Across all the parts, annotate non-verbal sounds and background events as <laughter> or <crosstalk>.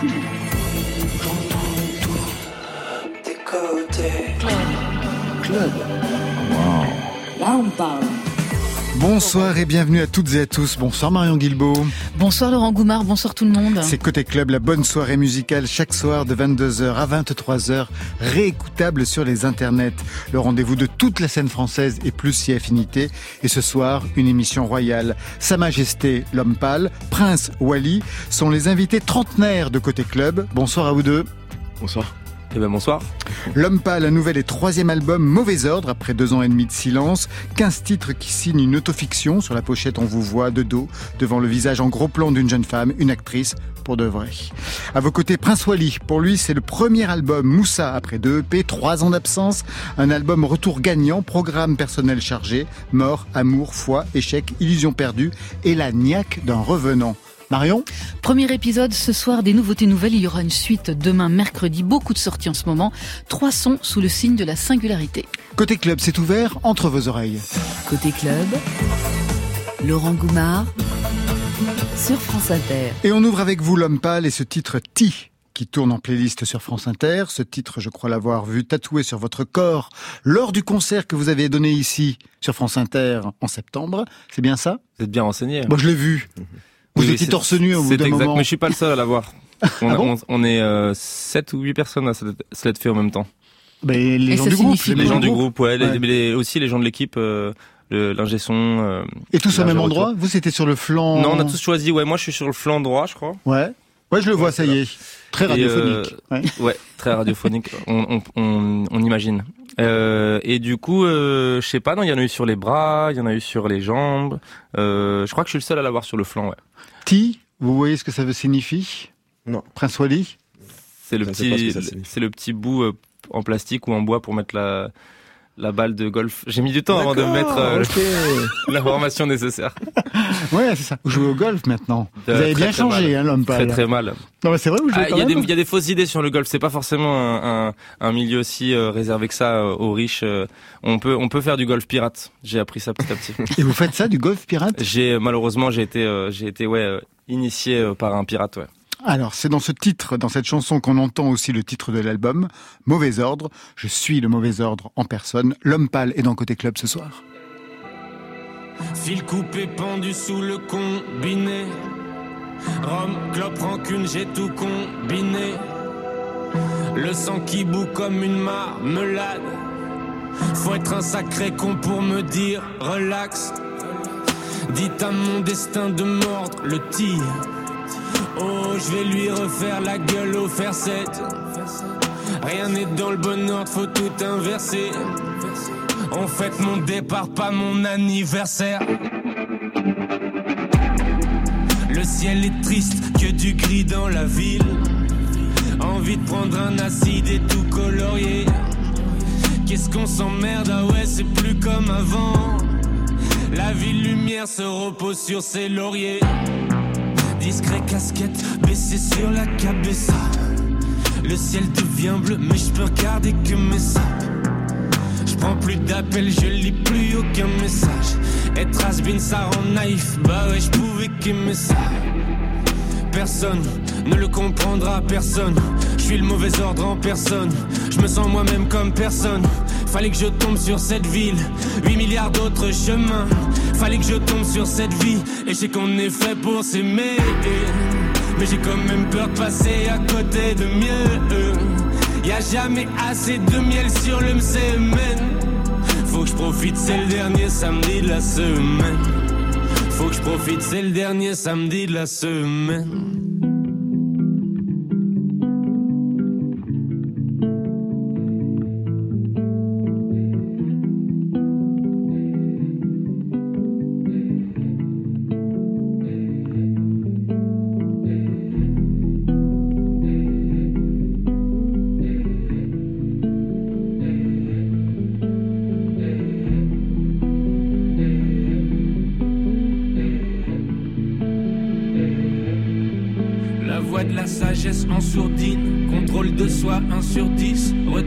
tout. J'entends tout. Des. Club. Club. Wow. Là, on parle. Bonsoir et bienvenue à toutes et à tous. Bonsoir Marion Guilbeault. Bonsoir Laurent Goumard, bonsoir tout le monde. C'est Côté Club, la bonne soirée musicale chaque soir de 22h à 23h, réécoutable sur les internets. Le rendez-vous de toute la scène française et plus si affinité. Et ce soir, une émission royale. Sa Majesté, l'homme pâle, Prince Wally sont les invités trentenaires de Côté Club. Bonsoir à vous deux. Bonsoir. Eh ben bonsoir. L'homme pâle, un nouvel et troisième album, Mauvais Ordre, après deux ans et demi de silence. 15 titres qui signent une autofiction. Sur la pochette, on vous voit de dos, devant le visage en gros plan d'une jeune femme, une actrice, pour de vrai. À vos côtés, Prince Wally. Pour lui, c'est le premier album Moussa, après deux EP, trois ans d'absence. Un album retour gagnant, programme personnel chargé, mort, amour, foi, échec, illusion perdue et la niaque d'un revenant. Marion Premier épisode ce soir des nouveautés nouvelles. Il y aura une suite demain mercredi. Beaucoup de sorties en ce moment. Trois sons sous le signe de la singularité. Côté club, c'est ouvert entre vos oreilles. Côté club, Laurent Goumard sur France Inter. Et on ouvre avec vous l'homme pâle et ce titre Ti qui tourne en playlist sur France Inter. Ce titre, je crois l'avoir vu tatoué sur votre corps lors du concert que vous avez donné ici sur France Inter en septembre. C'est bien ça? Vous êtes bien renseigné. Moi, je l'ai vu. Vous Oui, étiez torse nu au bout C'est d'un exact, moment. mais je suis pas le seul à l'avoir. <laughs> On, Ah bon on, on est euh, 7 ou 8 personnes à se l'être- fait en même temps. Ben, les Et gens du groupe. Les Le gens du groupe, ouais, Ouais. les- aussi les gens de l'équipe, euh, l'ingé son. euh. Et tous au même endroit? Vous, c'était sur le flanc Non, on a tous choisi. Ouais, moi je suis sur le flanc droit, je crois. Ouais. Ouais, je le vois, ça y est. Très Et, radiophonique. Ouais. Ouais, très <laughs> radiophonique. on, on, on, on imagine. Euh, et du coup, euh, je sais pas, non, il y en a eu sur les bras, il y en a eu sur les jambes. Euh, je crois que je suis le seul à l'avoir sur le flanc. Ouais. Ti, vous voyez ce que ça veut signifie? Non. Prince Wally? C'est le ce petit, c'est le petit bout euh, en plastique ou en bois pour mettre la la balle de golf. J'ai mis du temps avant de mettre euh, <laughs> l'information nécessaire. Ouais, c'est ça. Vous jouez au golf maintenant. Vous avez très, bien très changé, hein, l'homme Très très mal. Non, mais c'est vrai, vous jouez Ah, Il y, a des- même il y a des fausses idées sur le golf. C'est pas forcément un, un, un milieu aussi euh, réservé que ça euh, aux riches. On peut on peut faire du golf pirate. J'ai appris ça petit à petit. Et vous faites ça, du golf pirate? J'ai malheureusement j'ai été j'ai été ouais initié par un pirate. Ouais. Alors, c'est dans ce titre, dans cette chanson qu'on entend aussi le titre de l'album, Mauvais Ordre. Je suis le mauvais ordre en personne. L'homme pâle est dans Côté Club ce soir. Fil coupé pendu sous le combiné. Rhum, clope, rancune, j'ai tout combiné. Le sang qui bout comme une marmelade. Faut être un sacré con pour me dire relax. Dites à mon destin de mordre le tir. Oh, je vais lui refaire la gueule au fer 7. Rien n'est dans le bon ordre, faut tout inverser. En fait, mon départ, pas mon anniversaire. Le ciel est triste, que du gris dans la ville. Envie de prendre un acide et tout colorier. Qu'est-ce qu'on s'emmerde, ah ouais, c'est plus comme avant. La ville lumière se repose sur ses lauriers. Discret casquette baissée sur la cabessa. Le ciel devient bleu, mais je peux regarder que mes sacs. Je prends plus d'appels, je lis plus aucun message. Être has ça rend naïf, bah ouais, je pouvais qu'aimer ça. Personne ne le comprendra, personne. Je suis le mauvais ordre en personne. Je me sens moi-même comme personne. Fallait que je tombe sur cette ville, 8 milliards d'autres chemins. Fallait que je tombe sur cette vie, et je qu'on est fait pour s'aimer. Mais j'ai quand même peur de passer à côté de mieux. Y a jamais assez de miel sur le semaine. Faut que je profite, c'est le dernier samedi de la semaine. Faut que je profite, c'est le dernier samedi de la semaine.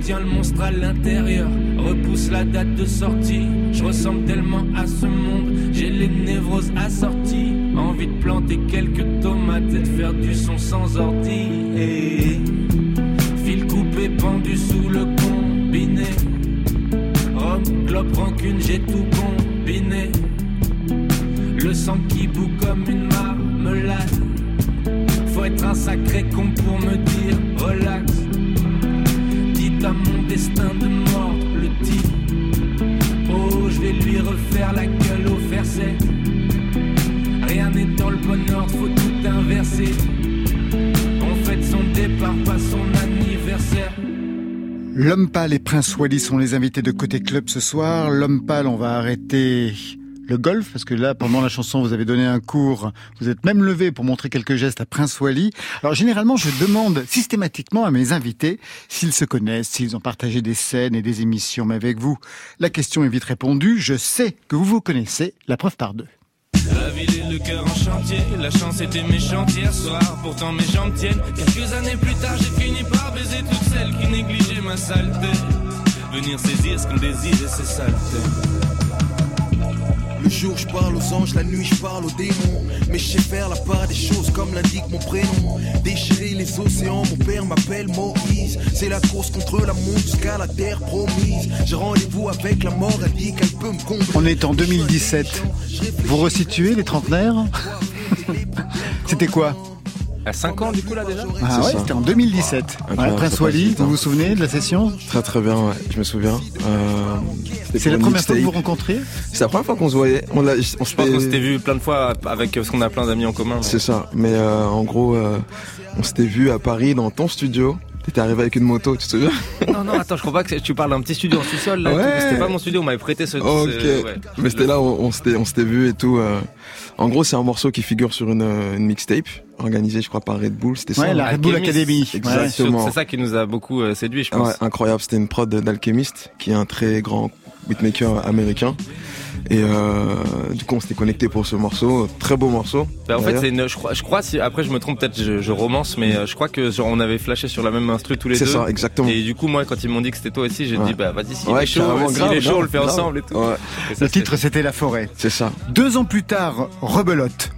10, retient le monstre à l'intérieur, repousse la date de sortie. Je ressemble tellement à ce monde, j'ai les névroses assorties, envie de planter quelques tomates peut-être faire du son sans ordi. Et fil coupé pendu sous le combiné. Rome, globe, rancune, j'ai tout combiné. Le sang qui bout comme une marmelade. Faut être un sacré con pour me dire relax. À mon destin de mort le type. Oh, je vais lui refaire la gueule au verset. Rien n'est dans le bon ordre, faut tout inverser. On fête son départ, pas son anniversaire. L'homme pâle et Prince Wally sont les invités de Côté Club ce soir. L'homme pâle, on va arrêter le golf, parce que là, pendant la chanson, vous avez donné un cours, vous êtes même levé pour montrer quelques gestes à Prince Wally. Alors généralement, je demande systématiquement à mes invités s'ils se connaissent, s'ils ont partagé des scènes et des émissions. Mais avec vous, la question est vite répondue. Je sais que vous vous connaissez, la preuve par deux. La ville et le cœur en chantier, la chance était méchante hier soir, pourtant mes. Quelques années plus tard, j'ai fini par baiser toutes celles qui négligeaient ma saleté. Jour je parle aux anges, la nuit je parle aux démons. Mais je sais faire la part des choses comme l'indique mon prénom. Déchirer les océans, mon père m'appelle Moïse. C'est la course contre la montre jusqu'à la terre promise. J'ai rendez-vous avec la mort, elle dit qu'elle peut me combler. On est en 2017. Vous resituez les trentenaires? <laughs> C'était quoi? À 5 ans, du coup, là, déjà Ah C'est ouais, c'était en 2017. Incroyable, Ouais, Prince Wally, vous hein. vous souvenez de la session Très très bien, ouais, je me souviens. Euh, C'est la première fois que vous vous rencontrez C'est la première fois qu'on se voyait. On, on Je pense qu'on s'était vu plein de fois avec euh, ce qu'on a plein d'amis en commun. C'est ça. Mais euh, en gros, euh, on s'était vu à Paris dans ton studio. T'étais arrivé avec une moto, tu te souviens Non, non, attends, je crois pas que tu parles d'un petit studio en sous-sol. Ouais. C'était pas mon studio, on m'avait prêté ce. Ok. ce- ouais. Mais c'était là, on, on s'était, on s'était vu et tout. euh. En gros, c'est un morceau qui figure sur une, euh, une mixtape organisée, je crois, par Red Bull. C'était ça. Ouais, hein la Red Bull. Academy. Exactement. C'est ça qui nous a beaucoup euh, séduit, je pense. Ouais, incroyable. C'était une prod d'Alchemist, qui est un très grand beatmaker américain. Et euh, du coup, on s'était connecté pour ce morceau. Très beau morceau. Bah, en fait, c'est une, je crois, je crois si, après je me trompe, peut-être je, je romance, mais euh, je crois que genre on avait flashé sur la même instru tous les C'est deux. ça, exactement. Et du coup, moi, quand ils m'ont dit que c'était toi aussi, j'ai Ouais. dit bah vas-y, s'il Ouais, est chaud, carrément, s'il grave, est chaud, on le fait grave, ensemble et tout. Ouais, Et ça, Le titre, c'était La Forêt. c'est ça. Deux ans plus tard, Rebelote.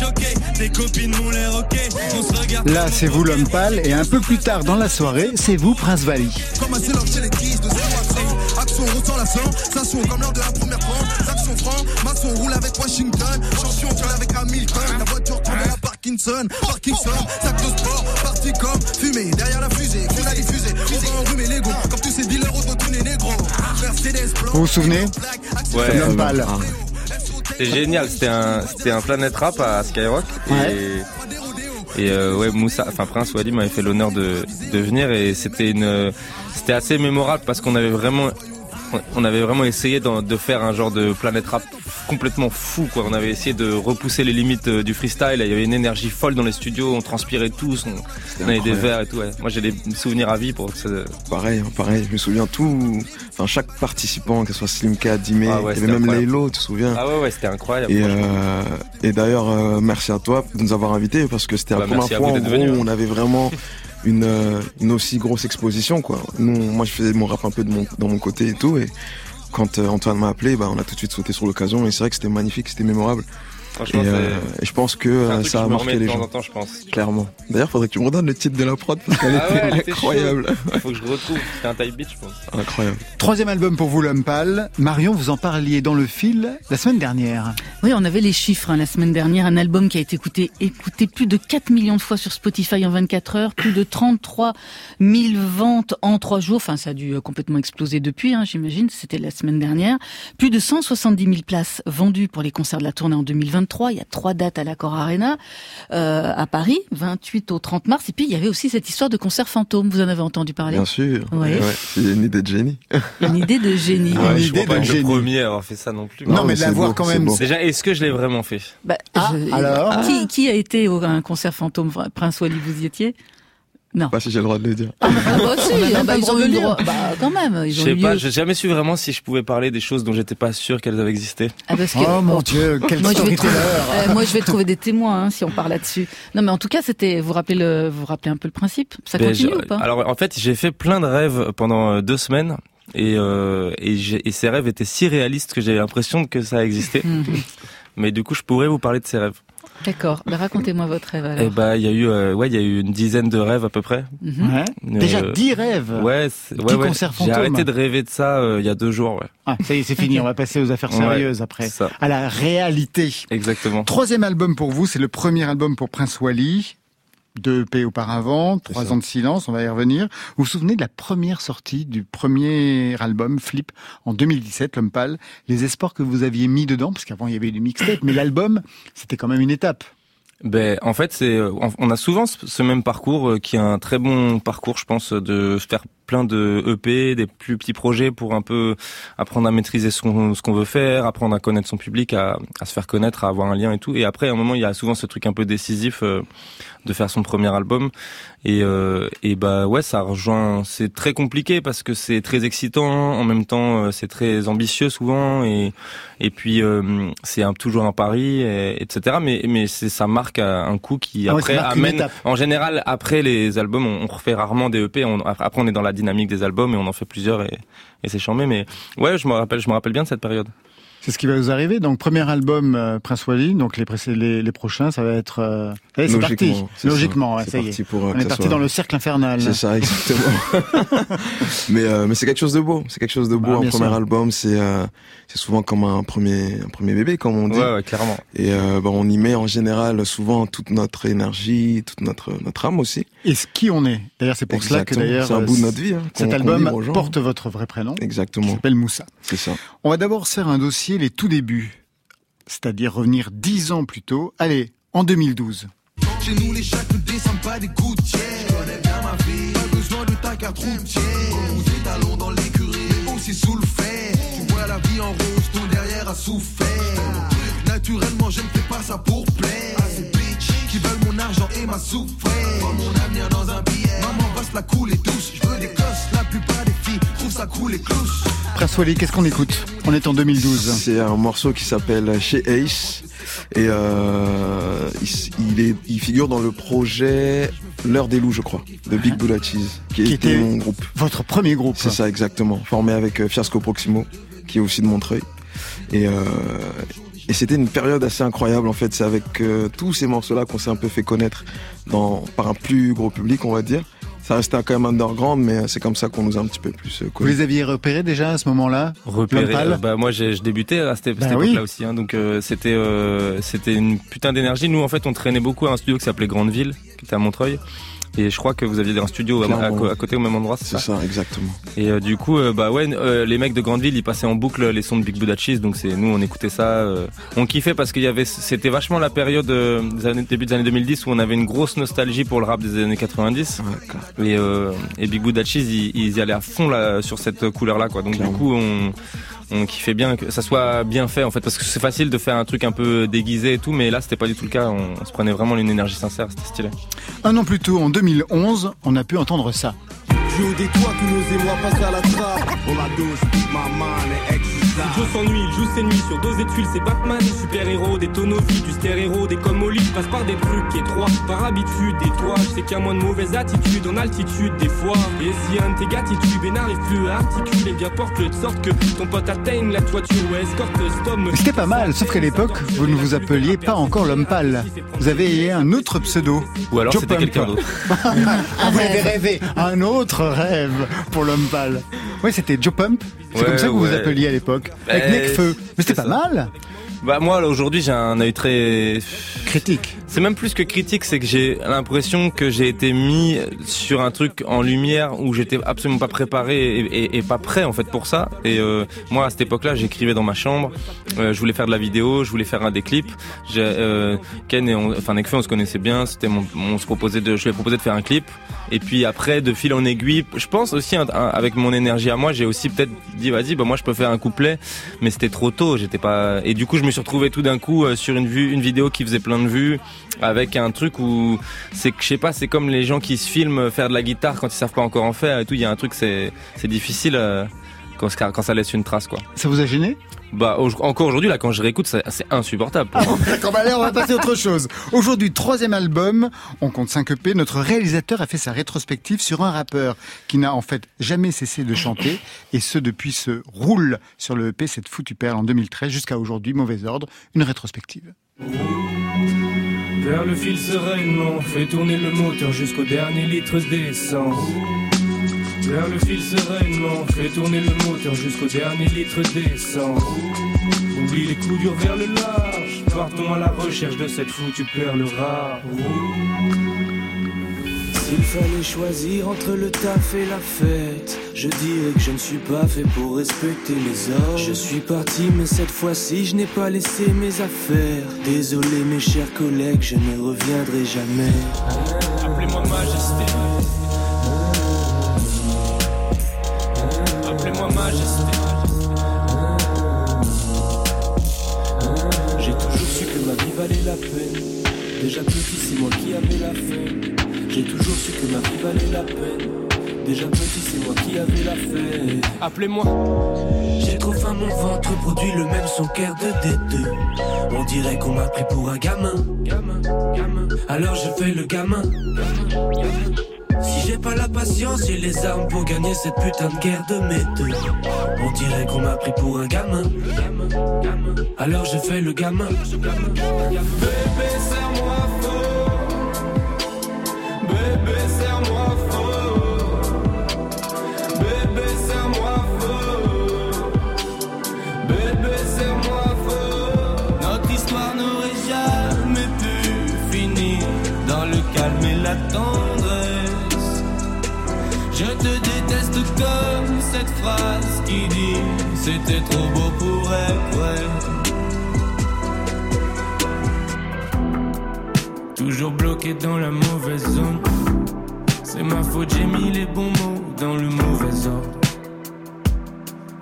Copains sont choqués, tes copines m'ont l'air ok. On se regarde. Là, c'est vous l'homme pâle, et un peu plus tard dans la soirée, c'est vous Prince Wally. Comme un zélope chez les kids de 0 à 100 Action, ressent la sensation comme lors de la première tranche Action franc, maçon roule avec Washington. Champion tire avec Hamilton. La voiture tombe à Parkinson. Parkinson, sac de sport Parti comme fumée derrière la fusée Qu'on a diffusé, on va enrhumer les Comme tous ces dealers autotunés négro Mercedes blanc Vous vous souvenez Ouais, L'homme pâle. C'était génial. C'était un, c'était un Planet Rap à Skyrock. Ouais. Et, et euh, ouais, Moussa, enfin Prince Wally m'avait fait l'honneur de, de venir et c'était une, c'était assez mémorable parce qu'on avait vraiment, on avait vraiment essayé de faire un genre de Planet Rap complètement fou quoi. On avait essayé de repousser les limites euh, du freestyle. Il y avait une énergie folle dans les studios. On transpirait tous. On, on avait des verres et tout. ouais. Moi j'ai des souvenirs à vie pour ce, Pareil, hein, pareil. Je me souviens tout. Enfin, chaque participant, que ce soit Slimka, Dimé, Ah ouais, même incroyable. Laylo, tu te souviens Ah ouais ouais c'était incroyable. Et, euh, et d'ailleurs, euh, merci à toi de nous avoir invités parce que c'était Bah, la première fois où hein. on avait vraiment <laughs> une, euh, une aussi grosse exposition quoi. Nous, moi je faisais mon rap un peu de mon, dans mon côté et tout et quand euh, Antoine m'a appelé, bah, on a tout de suite sauté sur l'occasion et c'est vrai que c'était magnifique, c'était mémorable. Et, Franchement, euh, et je pense que euh, ça que a me marqué les temps en gens. temps, je pense. Clairement. D'ailleurs, faudrait que tu me redonnes le titre de la prod parce qu'elle Ah était incroyable. Il faut que je retrouve. C'était un type beat, je pense. Incroyable. Troisième album pour vous pâle. Marion, vous en parliez dans le fil la semaine dernière. Oui, on avait les chiffres hein, la semaine dernière. Un album qui a été écouté, écouté plus de 4 millions de fois sur Spotify en 24 heures, plus de 33 000 ventes en 3 jours. Enfin, ça a dû euh, complètement exploser depuis, hein, j'imagine. C'était la semaine dernière. Plus de 170 000 places vendues pour les concerts de la tournée en 2023. Il y a trois dates à l'Accor Arena euh, à Paris, 28 au 30 mars. Et puis, il y avait aussi cette histoire de concert fantôme. Vous en avez entendu parler? Bien sûr. Ouais. Ouais, c'est une idée de génie. <laughs> Une idée de génie. Ouais, je idée crois pas de le génie. premier à avoir fait ça non plus. Non, Non, mais mais l'avoir quand même. beau. c'est- Déjà, est-ce que je l'ai vraiment fait? Bah, Ah, alors qui, qui a été au un concert fantôme Prince Wally, vous y étiez? Non. Pas si j'ai le droit de le dire. Ah bah si, On a même ah bah, ils ont eu le droit. Bah quand même, ils Je ont sais eu pas, j'ai jamais su vraiment si je pouvais parler des choses dont j'étais pas sûr qu'elles avaient existé. Ah, parce que- Oh mon Dieu, quel Moi je, vais trouver, euh, moi, je vais trouver des témoins hein, si on parle là-dessus. Non, mais en tout cas, c'était. Vous rappelez le, vous rappelez un peu le principe? Ça Ben, continue ou pas? Alors en fait, j'ai fait plein de rêves pendant euh, deux semaines. Et, euh, et, j'ai- et ces rêves étaient si réalistes que j'ai l'impression que ça existait. Mhm. Mais du coup, je pourrais vous parler de ces rêves. D'accord. Ben, racontez-moi votre rêve alors. Et bah, il y a eu, euh, ouais, il y a eu une dizaine de rêves à peu près. Mhm. Ouais. Déjà Euh, 10 rêves. Ouais, ouais, ouais. concert J'ai arrêté de rêver de ça euh, il y a deux jours. Ouais. Ah, ça y est, c'est fini. <laughs> On va passer aux affaires Ouais, sérieuses après. c'est ça. À la réalité. Exactement. Troisième album pour vous, c'est le premier album pour Prince Wally. Deux EP auparavant, trois ça. ans de silence, on va y revenir. Vous vous souvenez de la première sortie du premier album, Flip, en 2017, L'Homme Pâle, les espoirs que vous aviez mis dedans, parce qu'avant il y avait du mixtape, mais l'album, c'était quand même une étape. Ben, en fait, c'est, euh, on- a souvent ce, même parcours euh, qui est un très bon parcours, je pense, de faire plein de EP, des plus petits projets pour un peu apprendre à maîtriser ce qu'on veut faire, apprendre à connaître son public, à, à se faire connaître, à avoir un lien et tout. Et après, à un moment, il y a souvent ce truc un peu décisif euh, de faire son premier album. Et, euh, et bah ouais, ça rejoint. C'est très compliqué parce que c'est très excitant. En même temps, euh, c'est très ambitieux souvent. Et et puis euh, c'est un, toujours un pari, et- etc. Mais mais c'est ça marque un coup qui Ah ouais, après amène. En général, après les albums, on, on refait rarement des EP. On, après, on est dans la dynamique des albums et on en fait plusieurs et, et c'est charmé. Mais ouais, je me rappelle, je me rappelle bien de cette période. C'est ce qui va vous arriver. Donc, premier album, euh, Prince Wally. Donc, les, les, les prochains, ça va être... euh, allez, c'est parti. Logiquement, ça. Ouais, ça y est. parti pour, euh, On est parti soit- dans le cercle infernal. C'est ça, exactement. <laughs> mais euh, mais c'est quelque chose de beau. C'est quelque chose de beau. Bah, un premier sûr. album, c'est euh, c'est souvent comme un premier un premier bébé, comme on dit. Ouais, ouais, clairement. Et euh, bah, on y met en général souvent toute notre énergie, toute notre notre âme aussi. Et ce qui on est. D'ailleurs, c'est pour cela que Exactement. d'ailleurs... c'est un euh, bout de notre vie. Hein, Cet album porte votre vrai prénom. qui Exactement, s'appelle Moussa. c'est ça. On va d'abord faire un dossier les tout débuts. C'est-à-dire revenir dix ans plus tôt. Allez, en 2012. Chez nous, les chats ne descendent pas des gouttières. Je connais bien ma vie. Pas besoin de ta carte routière. Ou des talons dans l'écurie, aussi sous le fer. Tu vois la vie en rose, ton derrière a souffert. Naturellement, je ne fais pas ça pour plaire. Qui veulent mon argent et ma souffrance. Mon avenir dans un billet. Maman va se la couler douce. Je veux des gosses, la plupart des filles trouvent ça cool et clouche. Prince Wally, qu'est-ce qu'on écoute On est en 2012. C'est un morceau qui s'appelle Chez Ace et euh, il, il est il figure dans le projet L'heure des loups, je crois, de Big Buddha Cheese, qui, Qui était était- mon groupe. Votre premier groupe. C'est ça exactement, formé avec euh, Fiasco Proximo, qui est aussi de Montreuil. Et, euh, et c'était une période assez incroyable en fait. C'est avec euh, tous ces morceaux-là qu'on s'est un peu fait connaître dans, par un plus gros public, on va dire. Ça restait quand même underground, mais c'est comme ça qu'on nous a un petit peu plus euh, Vous connus. les aviez repérés déjà à ce moment-là Repéré. L'homme pâle euh, bah moi, j'ai, je débutais à cette, Bah cette oui. époque-là aussi. Hein, donc euh, c'était euh, c'était une putain d'énergie. Nous, en fait, on traînait beaucoup à un studio qui s'appelait Grande Ville, qui était à Montreuil. Et je crois que vous aviez un studio à, côté au même endroit, c'est C'est ça ça, exactement. Et euh, du coup, euh, bah ouais, euh, les mecs de Grandeville, ils passaient en boucle les sons de Big Buddha Cheese, donc c'est nous, on écoutait ça, on kiffait parce qu'il y avait, c'était vachement la période des années, début des années 2010 où on avait une grosse nostalgie pour le rap des années 90. Ouais, clair. Et, et Big Buddha Cheese, ils, ils y allaient à fond là sur cette couleur-là, quoi. Donc Clairement. du coup, on on kiffait bien que ça soit bien fait en fait parce que c'est facile de faire un truc un peu déguisé et tout mais là c'était pas du tout le cas on, on se prenait vraiment une énergie sincère c'était stylé Un an plus tôt, en 2011, on a pu entendre ça. Joue des toits, tous nos émois passent à la trappe. On la douce, ma man est exercise. Joe s'ennuie, il joue ses nuits sur dos et tuiles, c'est Batman, super héros, des tonneaux vides, du stéréo, des comme au lit, passe par des trucs étroits, par habitude, des toits, je sais qu'il y a moins de mauvaises attitudes en altitude des fois. Et si un de tes gars et n'arrive plus à articuler, bien porte-le de sorte que ton pote atteigne la toiture ou escorte stop. me- C'était pas mal, sauf qu'à l'époque, vous ne vous appeliez pas encore l'homme pâle. Vous avez un autre pseudo. ou alors c'était quelqu'un d'autre <laughs> Ah, vous avez rêvé un autre rêve pour l'homme pâle. Oui, c'était Joe Pump. C'est Ouais, comme ça que vous vous appeliez à l'époque. Avec Ben, Necfeu. Mais c'était pas ça. mal. bah moi là, aujourd'hui j'ai un œil très Critique. C'est même plus que critique, c'est que j'ai l'impression que j'ai été mis sur un truc en lumière où j'étais absolument pas préparé et, pas prêt en fait pour ça. Et euh, moi à cette époque-là, j'écrivais dans ma chambre, euh, je voulais faire de la vidéo, je voulais faire un des clips. Euh, Ken et on, enfin Nekfeu, on se connaissait bien, c'était mon, on se proposait de, je lui ai proposé de faire un clip. Et puis après, de fil en aiguille, je pense aussi avec mon énergie à moi, j'ai aussi peut-être dit vas-y, bah moi je peux faire un couplet, mais c'était trop tôt, j'étais pas. Et du coup, je me suis retrouvé tout d'un coup euh, sur une vue, une vidéo qui faisait plein de vues, avec un truc où c'est que je sais pas, c'est comme les gens qui se filment faire de la guitare quand ils savent pas encore en faire et tout. Il y a un truc, c'est c'est difficile euh, quand, quand ça laisse une trace quoi. Ça vous a gêné? Bah encore aujourd'hui là quand je réécoute c'est insupportable. D'accord, bah allez on va passer à autre chose. Aujourd'hui troisième album, on compte 5 EP. Notre réalisateur a fait sa rétrospective sur un rappeur qui n'a en fait jamais cessé de chanter et ce depuis ce roule sur le EP cette foutue perle en 2013 jusqu'à aujourd'hui mauvais ordre. Une rétrospective. Vers le fil sereinement, fait tourner le moteur jusqu'au dernier litre d'essence. Vers le fil sereinement, fais tourner le moteur jusqu'au dernier litre d'essence. Oublie les coups durs vers le large, partons à la recherche de cette foutue perle rare. S'il fallait choisir entre le taf et la fête, je dirais que je ne suis pas fait pour respecter les ordres. Je suis parti, mais cette fois-ci, je n'ai pas laissé mes affaires. Désolé, mes chers collègues, je ne reviendrai jamais. Appelez-moi Majesté. Appelez-moi Majesté. J'ai toujours su que ma vie valait la peine. Déjà petit, c'est moi qui avais la faim. J'ai toujours su que ma vie valait la peine. Déjà petit, c'est moi qui avais la faim. Appelez-moi. J'ai trop faim, mon ventre produit le même son qu'air de D2. On dirait qu'on m'a pris pour un gamin. Gamin, gamin. Alors je fais le gamin. gamin, gamin. Si j'ai pas la patience, j'ai les armes pour gagner cette putain de guerre de méthode. On dirait qu'on m'a pris pour un gamin. Alors je fais le gamin. Bébé, tendresse. Je te déteste comme cette phrase qui dit C'était trop beau pour être vrai. Toujours bloqué dans la mauvaise zone. C'est ma faute, j'ai mis les bons mots dans le mauvais ordre.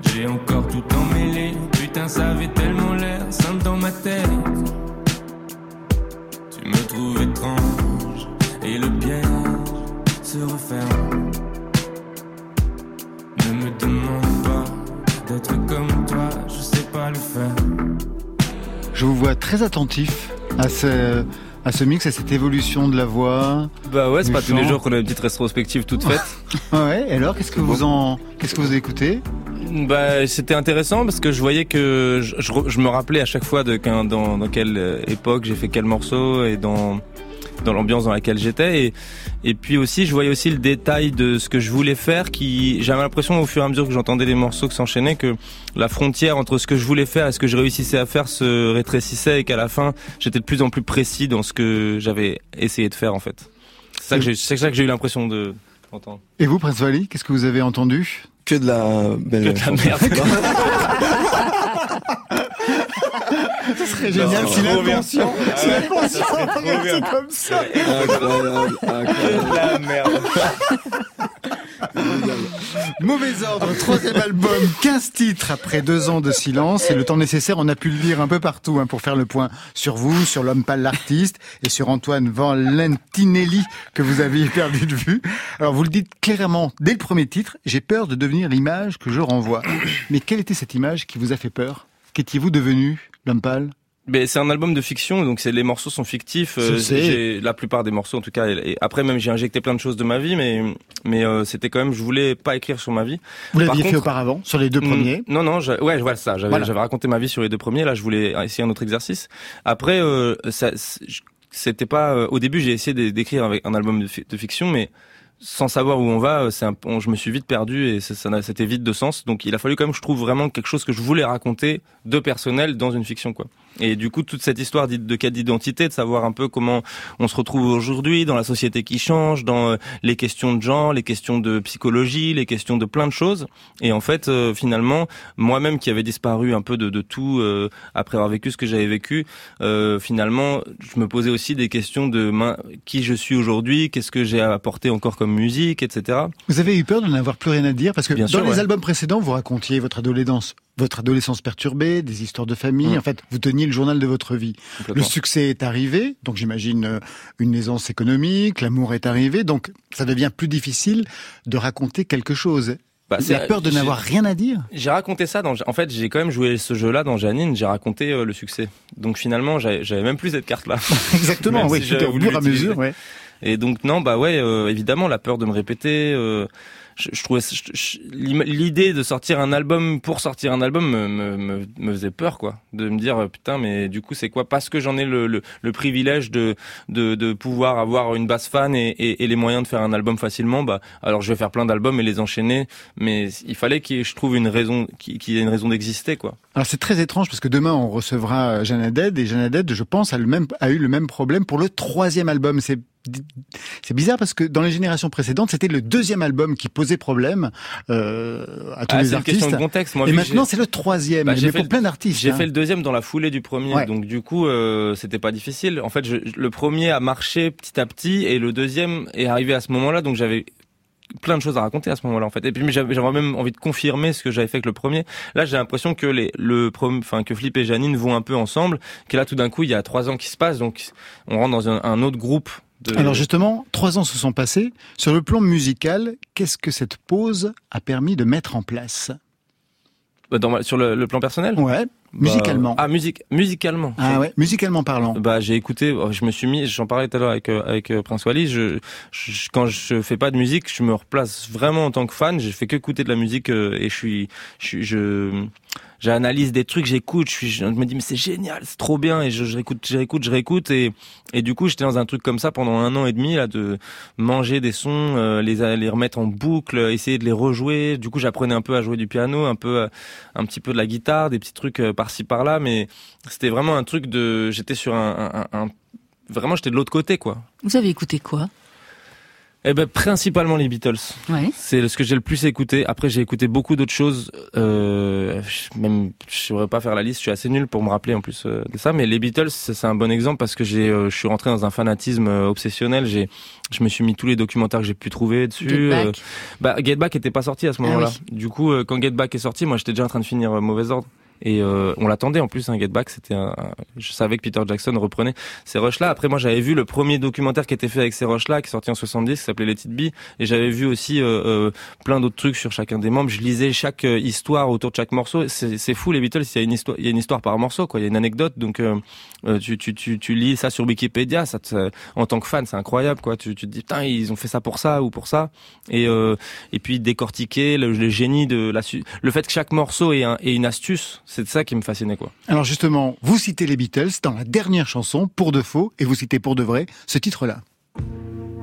J'ai encore tout emmêlé. Putain, ça avait tellement l'air simple dans ma tête. Tu me trouves étrange et le piège se referme. Ne me demande pas d'être comme toi, je sais pas le faire. Je vous vois très attentif à ce, à ce mix, à cette évolution de la voix. Bah ouais, c'est pas tous les jours qu'on a une petite rétrospective toute faite. <laughs> Ouais, et alors qu'est-ce que vous en qu'est-ce que vous écoutez? Bah, c'était intéressant parce que je voyais que je, je re- je me rappelais à chaque fois de dans quelle euh, époque j'ai fait quel morceau et dans dans l'ambiance dans laquelle j'étais et et puis aussi je voyais aussi le détail de ce que je voulais faire qui j'avais l'impression au fur et à mesure que j'entendais les morceaux qui s'enchaînaient que la frontière entre ce que je voulais faire et ce que je réussissais à faire se rétrécissait et qu'à la fin j'étais de plus en plus précis dans ce que j'avais essayé de faire en fait c'est ça que j'ai c'est ça que j'ai eu l'impression de d'entendre Et vous, Prince Wally, qu'est-ce que vous avez entendu? Que de la belle. Que de la merde. <laughs> Ce serait génial si l'inconscient, si regardait bien. comme ça. Incroyable, incroyable. la merde <laughs> Mauvais ordre, troisième album, 15 titres après deux ans de silence et le temps nécessaire, on a pu le lire un peu partout hein, pour faire le point sur vous, sur l'homme pâle l'artiste et sur Antoine Valentinelli que vous aviez <laughs> perdu de vue. Alors vous le dites clairement dès le premier titre, j'ai peur de devenir l'image que je renvoie. Mais quelle était cette image qui vous a fait peur? Qu'étiez-vous devenu, l'homme pâle? Mais c'est un album de fiction, donc c'est les morceaux sont fictifs. Euh, la plupart des morceaux, en tout cas. Et, et après, même j'ai injecté plein de choses de ma vie, mais mais euh, c'était quand même, je voulais pas écrire sur ma vie. Vous l'aviez fait auparavant, sur les deux Mm, premiers? Non, non, je- ouais, voilà ça. J'avais Voilà. raconté ma vie sur les deux premiers. Là, je voulais essayer un autre exercice. Après, euh, ça, c'était pas. euh, au début, j'ai essayé d'é- d'écrire avec un album de, fi- de fiction, mais sans savoir où on va, euh, c'est je me suis vite perdu et ça, c'était vide de sens. Donc, il a fallu quand même que je trouve vraiment quelque chose que je voulais raconter de personnel dans une fiction, quoi. Et du coup, toute cette histoire de quête d'identité, de savoir un peu comment on se retrouve aujourd'hui dans la société qui change, dans euh, les questions de genre, les questions de psychologie, les questions de plein de choses. Et en fait, euh, finalement, moi-même qui avais disparu un peu de, de tout euh, après avoir vécu ce que j'avais vécu, euh, finalement, je me posais aussi des questions de qui je suis aujourd'hui, qu'est-ce que j'ai apporté encore comme musique, etc. Vous avez eu peur de n'avoir plus rien à dire parce que Bien dans sûr, les ouais. albums précédents, vous racontiez votre adolescence votre adolescence perturbée, des histoires de famille. Mm. En fait, vous teniez le journal de votre vie. Le succès est arrivé, donc j'imagine euh, une aisance économique, l'amour est arrivé, donc ça devient plus difficile de raconter quelque chose. Bah, c'est- La peur de j'ai- n'avoir rien à dire. J'ai raconté ça dans. En fait, j'ai quand même joué ce jeu-là dans Janine. J'ai raconté euh, le succès. Donc finalement, j'avais même plus cette carte-là. <laughs> Exactement, oui, si au fur et à mesure, ouais. Et donc non, bah ouais, euh, évidemment, la peur de me répéter. euh, je, trouvais l'idée de sortir un album pour sortir un album me, faisait peur, quoi. De me dire euh, putain, mais du coup, c'est quoi? Parce que j'en ai le, privilège de, pouvoir avoir une base fan et, les moyens de faire un album facilement. Bah alors je vais faire plein d'albums et les enchaîner. Mais il fallait que je trouve une raison, qu'il y ait une raison d'exister, quoi. Alors c'est très étrange parce que demain on recevra Jeanne Haddad et Jeanne Haddad, je pense, a, eu le même problème pour le troisième album. C'est bizarre parce que dans les générations précédentes, c'était le deuxième album qui posait problème euh, à tous Ah, les c'est une question artistes. de contexte. Moi, et maintenant c'est le troisième, Bah, j'ai mais fait pour le- plein d'artistes. J'ai hein. fait le deuxième dans la foulée du premier, Ouais. donc du coup euh, c'était pas difficile. En fait, je, le premier a marché petit à petit et le deuxième est arrivé à ce moment-là, donc j'avais plein de choses à raconter à ce moment-là en fait. Et puis j'avais même envie de confirmer ce que j'avais fait avec le premier. Là, j'ai l'impression que les le enfin que Flip et Janine vont un peu ensemble. Que là, tout d'un coup, il y a trois ans qui se passent, donc on rentre dans un, un autre groupe. De... Alors justement, trois ans se sont passés. Sur le plan musical, qu'est-ce que cette pause a permis de mettre en place? Dans ma- sur le, le plan personnel? Ouais, Bah, musicalement. Ah, musique, musicalement. Ah ouais, musicalement parlant. Bah j'ai écouté, oh, je me suis mis, j'en parlais tout à l'heure avec euh, avec euh, Prince Wally. Je, je- quand je fais pas de musique, je me replace vraiment en tant que fan. J'ai fait que écouter de la musique euh, et je suis, je, je j'analyse des trucs, j'écoute, je, suis, je me dis mais c'est génial, c'est trop bien et je, je réécoute, je réécoute, je réécoute et et du coup j'étais dans un truc comme ça pendant un an et demi là de manger des sons, euh, les les remettre en boucle, essayer de les rejouer. Du coup j'apprenais un peu à jouer du piano, un peu un petit peu de la guitare, des petits trucs par-ci par-là, mais c'était vraiment un truc de, j'étais sur un, un, un- vraiment j'étais de l'autre côté quoi. Vous avez écouté quoi? Eh ben principalement les Beatles. Ouais. C'est ce que j'ai le plus écouté. Après, j'ai écouté beaucoup d'autres choses. Euh, je- même, je saurais pas faire la liste. Je suis assez nul pour me rappeler en plus euh, de ça. Mais les Beatles, c'est un bon exemple parce que j'ai, euh, je suis rentré dans un fanatisme euh, obsessionnel. J'ai, je me suis mis tous les documentaires que j'ai pu trouver dessus. Get Back. Euh, bah, Get Back était pas sorti à ce Ah moment-là. oui. Du coup, quand Get Back est sorti, moi, j'étais déjà en train de finir Mauvais Ordre. Et euh, on l'attendait en plus, un Get Back. C'était, un, je savais que Peter Jackson reprenait ces rushs-là. Après, moi, j'avais vu le premier documentaire qui était fait avec ces rushs-là, qui est sorti en 70, qui s'appelait Let It Be. Et j'avais vu aussi euh, euh, plein d'autres trucs sur chacun des membres. Je lisais chaque euh, histoire autour de chaque morceau. C'est c'est fou, les Beatles. Il y a une histoire, il y a une histoire par morceau, quoi. Il y a une anecdote. Donc, euh, euh, tu, tu, tu, lis ça sur Wikipédia. Ça, te- en tant que fan, c'est incroyable, quoi. Tu, tu te dis, putain, ils ont fait ça pour ça ou pour ça. Et et puis décortiquer le, génie de la, le fait que chaque morceau ait, un, ait une astuce. C'est ça qui me fascinait, quoi. Alors justement, vous citez les Beatles dans la dernière chanson, pour de faux, et vous citez pour de vrai ce titre-là.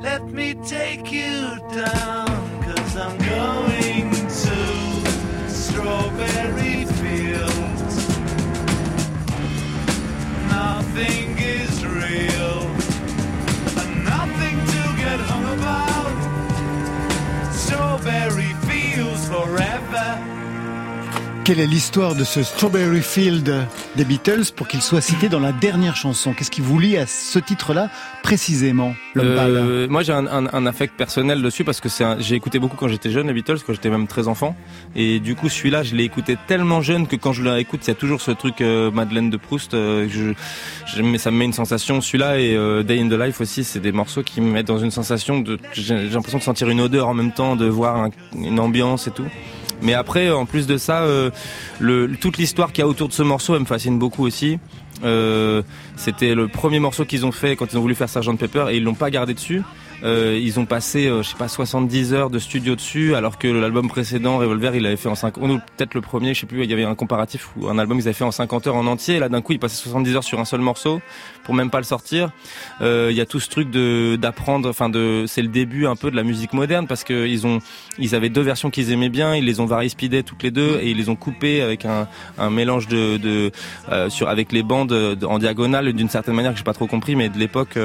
Let me take you down, cause I'm going to strawberry fields. Nothing Quelle est l'histoire de ce Strawberry Field des Beatles pour qu'il soit cité dans la dernière chanson? Qu'est-ce qui vous lie à ce titre-là précisément, Euh, moi j'ai un, un, un affect personnel dessus parce que j'ai écouté beaucoup quand j'étais jeune les Beatles quand j'étais même très enfant. Et du coup celui-là je l'ai écouté tellement jeune que quand je le réécoute il y a toujours ce truc euh, Madeleine de Proust euh, je, je- mais ça me met une sensation celui-là et euh, Day in the Life aussi c'est des morceaux qui me mettent dans une sensation de j'ai j'ai l'impression de sentir une odeur en même temps de voir un- une ambiance et tout mais après en plus de ça euh, toute l'histoire qu'il y a autour de ce morceau elle me fascine beaucoup aussi euh, c'était le premier morceau qu'ils ont fait quand ils ont voulu faire Sgt Pepper et ils l'ont pas gardé dessus. Euh, ils ont passé, euh, je sais pas, 70 heures de studio dessus, alors que l'album précédent, Revolver, il l'avait fait en 5 ou peut-être le premier, je sais plus, il y avait un comparatif ou un album qu'ils avaient fait en 50 heures en entier. Là, d'un coup, ils passaient 70 heures sur un seul morceau pour même pas le sortir. Euh, Il y a tout ce truc de d'apprendre, enfin de, c'est le début un peu de la musique moderne parce que ils ont, ils avaient deux versions qu'ils aimaient bien, ils les ont varié speedées toutes les deux et ils les ont coupées avec un, un mélange de, de euh, sur avec les bandes euh, en diagonale d'une certaine manière que j'ai pas trop compris, mais de l'époque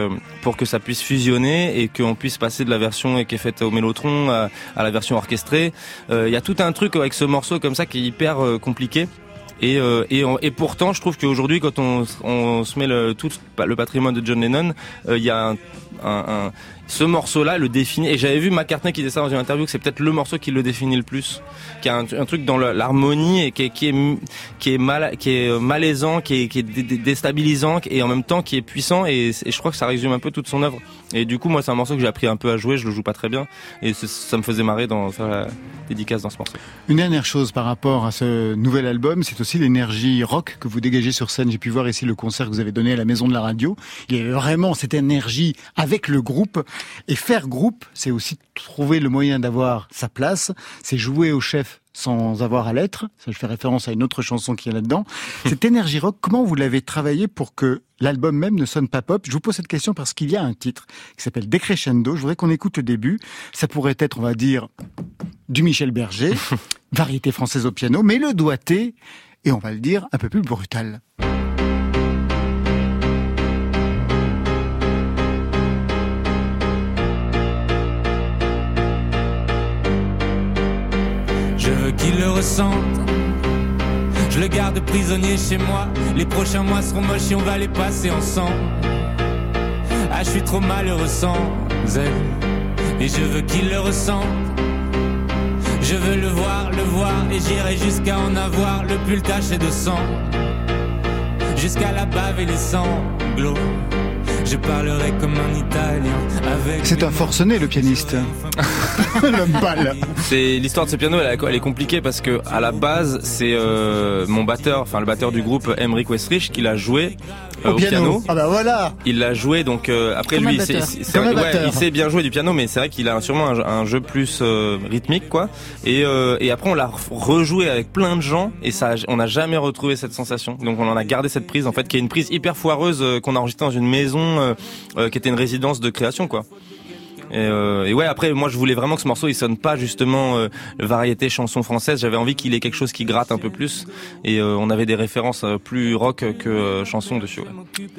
pour que ça puisse fusionner et qu'on puisse passer de la version qui est faite au mélotron à, la version orchestrée. Euh, Il y a tout un truc avec ce morceau comme ça qui est hyper euh, compliqué. Et, euh, et, pourtant, je trouve qu'aujourd'hui, quand on, on se met le, tout le patrimoine de John Lennon, il y a un- ce morceau-là le définit. Et j'avais vu McCartney qui disait ça dans une interview que c'est peut-être le morceau qui le définit le plus, qui a un, truc dans l'harmonie et qui est, qui est mal, qui est euh, malaisant, qui est, qui est dé- dé- déstabilisant et en même temps qui est puissant. Et, je crois que ça résume un peu toute son œuvre. Et du coup, moi, c'est un morceau que j'ai appris un peu à jouer. Je le joue pas très bien et ça me faisait marrer dans faire la dédicace dans ce morceau. Une dernière chose par rapport à ce nouvel album, c'est aussi l'énergie rock que vous dégagez sur scène. J'ai pu voir ici le concert que vous avez donné à la Maison de la Radio. Il y avait vraiment cette énergie avec le groupe. Et faire groupe, c'est aussi trouver le moyen d'avoir sa place. C'est jouer au chef sans avoir à l'être. Ça, je fais référence à une autre chanson qui est là-dedans. <laughs> Cette énergie rock, comment vous l'avez travaillée pour que l'album même ne sonne pas pop? Je vous pose cette question parce qu'il y a un titre qui s'appelle Decrescendo. Je voudrais qu'on écoute le début. Ça pourrait être, on va dire, du Michel Berger, <laughs> variété française au piano, mais le doigté, et on va le dire, un peu plus brutal. Qu'il le ressente. Je le garde prisonnier chez moi. Les prochains mois seront moches et on va les passer ensemble. Ah, je suis trop malheureux sans elle. Et je veux qu'il le ressente. Je veux le voir, le voir. Et j'irai jusqu'à en avoir le pull taché de sang. Jusqu'à la bave et les sanglots. Je parlerai comme un italien avec. C'est un forcené, le pianiste. <laughs> le bal. C'est l'histoire de ce piano, elle, elle est compliquée parce que à la base, c'est euh, mon batteur, enfin le batteur du groupe, Emric Westrich, qui l'a joué Au piano. Ah bah voilà. Il l'a joué donc euh, après Comme lui, c'est- batteur. c'est- c'est- Comme un ouais, batteur. il sait bien jouer du piano, mais c'est vrai qu'il a sûrement un, un jeu plus euh, rythmique quoi. Et, euh, et après on l'a rejoué avec plein de gens et ça, on n'a jamais retrouvé cette sensation. Donc on en a gardé cette prise en fait, qui est une prise hyper foireuse euh, qu'on a enregistrée dans une maison euh, euh, qui était une résidence de création quoi. Et, euh, et ouais, après, moi, je voulais vraiment que ce morceau, il sonne pas justement euh, variété chanson française. J'avais envie qu'il ait quelque chose qui gratte un peu plus. Et euh, on avait des références euh, plus rock que euh, chanson dessus. ouais.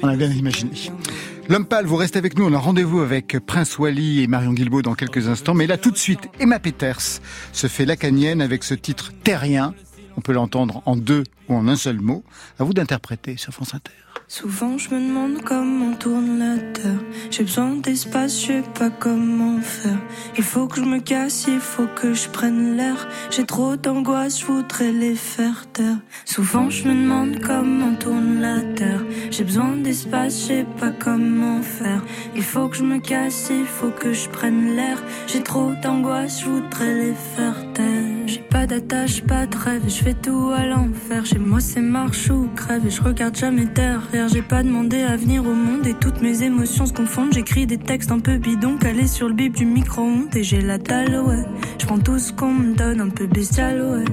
On a bien imaginé. L'homme pâle, vous restez avec nous. On a rendez-vous avec Prince Wally et Marion Guilbault dans quelques instants. Mais là, tout de suite, Emma Peters se fait lacanienne avec ce titre Terrien. On peut l'entendre en deux ou en un seul mot. À vous d'interpréter sur France Inter. Souvent je me demande comment tourne la terre. J'ai besoin d'espace, je sais pas comment faire. Il faut que je me casse, il faut que je prenne l'air. J'ai trop d'angoisse, je voudrais les faire taire. Souvent je me demande comment tourne la terre. J'ai besoin d'espace, je sais pas comment faire. Il faut que je me casse, il faut que je prenne l'air. J'ai trop d'angoisse, je voudrais les faire taire. Pas d'attache, pas de rêve, je fais tout à l'enfer. Chez moi c'est marche ou crève et je regarde jamais derrière. J'ai pas demandé à venir au monde et toutes mes émotions se confondent. J'écris des textes un peu bidons calés sur le bip du micro-ondes et j'ai la dalle, ouais. Je prends tout ce qu'on me donne, un peu bestial, ouais.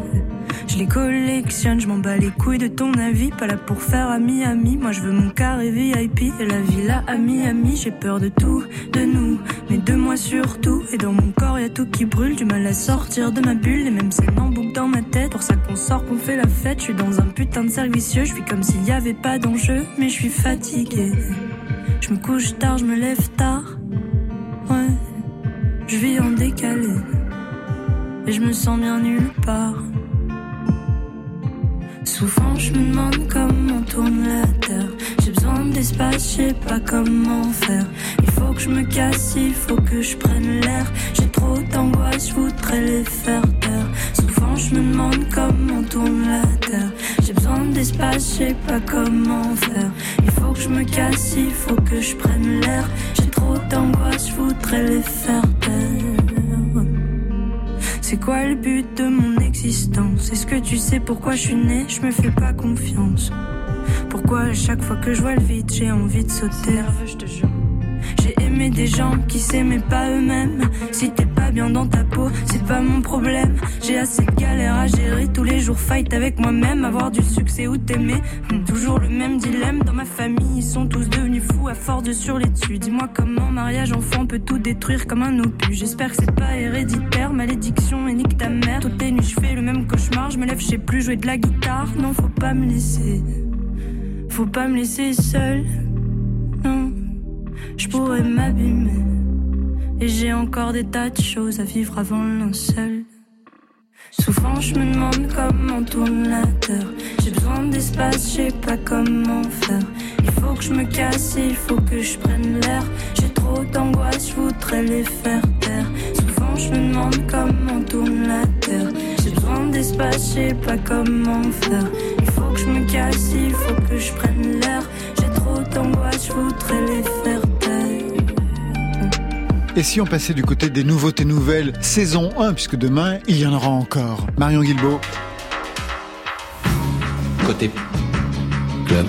Je les collectionne, je m'en bats les couilles de ton avis. Pas là pour faire ami ami. Moi je veux mon carré VIP et la villa à Miami. J'ai peur de tout, de nous, mais de moi surtout. Et dans mon corps y a tout qui brûle, du mal à sortir de ma bulle. Les mêmes scènes en boucle dans ma tête. Pour ça qu'on sort, qu'on fait la fête. Je suis dans un putain de cercle vicieux. Je suis comme s'il y avait pas d'enjeu, mais je suis fatiguée. Je me couche tard, je me lève tard. Ouais, je vis en décalé. Et je me sens bien nulle part. Souvent je me demande comment tourne la terre. J'ai besoin d'espace, je sais pas comment faire. Il faut que je me casse, il faut que je prenne l'air. J'ai trop d'angoisse, je voudrais les faire taire. Souvent je me demande comment tourne la terre. J'ai besoin d'espace, je sais pas comment faire. Il faut que je me casse, il faut que je prenne l'air. J'ai trop d'angoisse, je voudrais les faire taire. C'est quoi le but de mon existence? Est-ce que tu sais pourquoi je suis né? Je me fais pas confiance. Pourquoi à chaque fois que je vois le vide, j'ai envie de sauter? Des gens qui s'aimaient pas eux-mêmes. Si t'es pas bien dans ta peau, c'est pas mon problème. J'ai assez de galères à gérer tous les jours, fight avec moi-même, avoir du succès ou t'aimer. Hum, Toujours le même dilemme dans ma famille, ils sont tous devenus fous à force de sur les dessus. Dis-moi comment mariage enfant peut tout détruire comme un opus. J'espère que c'est pas héréditaire, malédiction et nique ta mère. Toutes les nuits je fais le même cauchemar, je me lève, je sais plus jouer de la guitare. Non, faut pas me laisser, faut pas me laisser seule. Pourrais m'abîmer. Et j'ai encore des tas de choses à vivre avant le linceul. Souvent je me demande comment tourne la terre. J'ai besoin d'espace, je sais pas comment faire. Il faut que je me casse, il faut que je prenne l'air. J'ai trop d'angoisse, je voudrais les faire taire. Souvent je me demande comment tourne la terre. J'ai besoin d'espace, je sais pas comment faire. Il faut que je me casse, il faut que je prenne l'air. J'ai trop d'angoisse, je voudrais les faire taire. Et si on passait du côté des nouveautés nouvelles, saison 1, puisque demain, il y en aura encore. Marion Guilbeault. Côté club.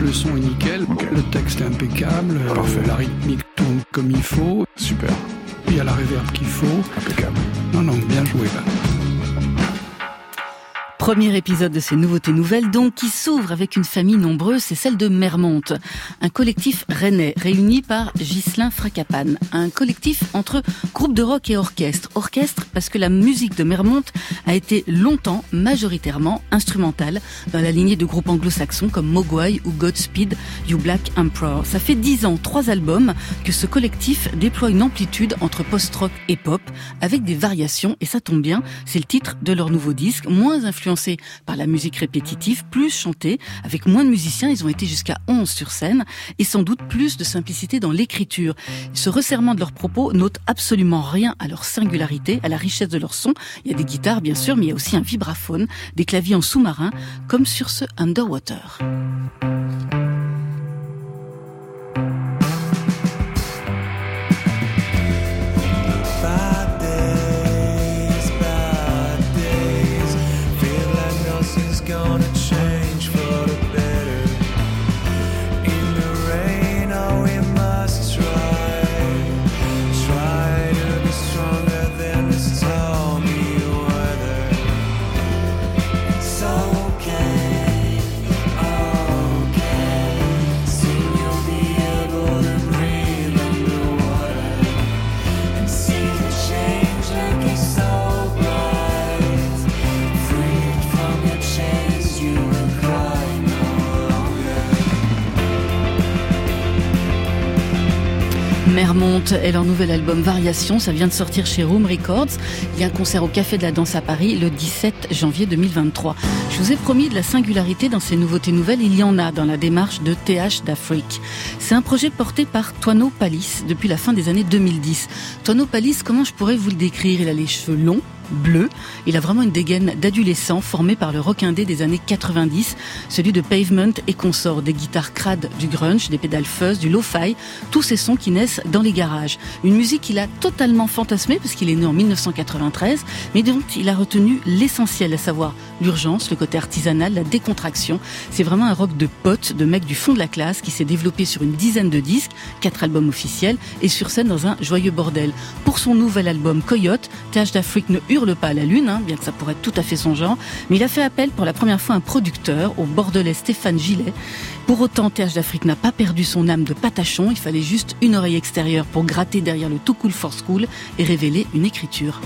Le son est nickel, le texte est impeccable, euh, la rythmique tourne comme il faut. Super. Il y a la réverb qu'il faut. Impeccable. Non, non, bien joué là. Premier épisode de ces nouveautés nouvelles, donc, qui s'ouvre avec une famille nombreuse, c'est celle de Mermonte. Un collectif rennais, réuni par Ghislain Fracapane. Un collectif entre groupe de rock et orchestre. Orchestre parce que la musique de Mermonte a été longtemps, majoritairement, instrumentale, dans la lignée de groupes anglo-saxons comme Mogwai ou Godspeed You Black Emperor. Ça fait dix ans, trois albums, que ce collectif déploie une amplitude entre post-rock et pop, avec des variations, et ça tombe bien, c'est le titre de leur nouveau disque, moins par la musique répétitive, plus chantée, avec moins de musiciens, ils ont été jusqu'à 11 sur scène, et sans doute plus de simplicité dans l'écriture. Ce resserrement de leurs propos n'ôte absolument rien à leur singularité, à la richesse de leur son. Il y a des guitares, bien sûr, mais il y a aussi un vibraphone, des claviers en sous-marin, comme sur ce Underwater. Mermonte est leur nouvel album Variation, ça vient de sortir chez Room Records. Il y a un concert au Café de la Danse à Paris le 17 janvier 2023. Je vous ai promis de la singularité dans ces nouveautés nouvelles, il y en a dans la démarche de TH d'Afrique. C'est un projet porté par Toano Palis depuis la fin des années 2010. Toano Palis, comment je pourrais vous le décrire? Il a les cheveux longs, bleu. Il a vraiment une dégaine d'adolescent formée par le rock indé des années 90, celui de Pavement et consorts, des guitares crades, du grunge, des pédales fuzz, du lo-fi, tous ces sons qui naissent dans les garages. Une musique qu'il a totalement fantasmée parce qu'il est né en 1993, mais dont il a retenu l'essentiel, à savoir l'urgence, le côté artisanal, la décontraction. C'est vraiment un rock de potes, de mecs du fond de la classe qui s'est développé sur une dizaine de disques, quatre albums officiels et sur scène dans un joyeux bordel. Pour son nouvel album Coyote, TH d'Afrique ne hurle pas à la lune, hein, bien que ça pourrait être tout à fait son genre, mais il a fait appel pour la première fois à un producteur, au bordelais Stéphane Gillet. Pour autant, TH d'Afrique n'a pas perdu son âme de patachon, il fallait juste une oreille extérieure pour gratter derrière le tout cool for school et révéler une écriture.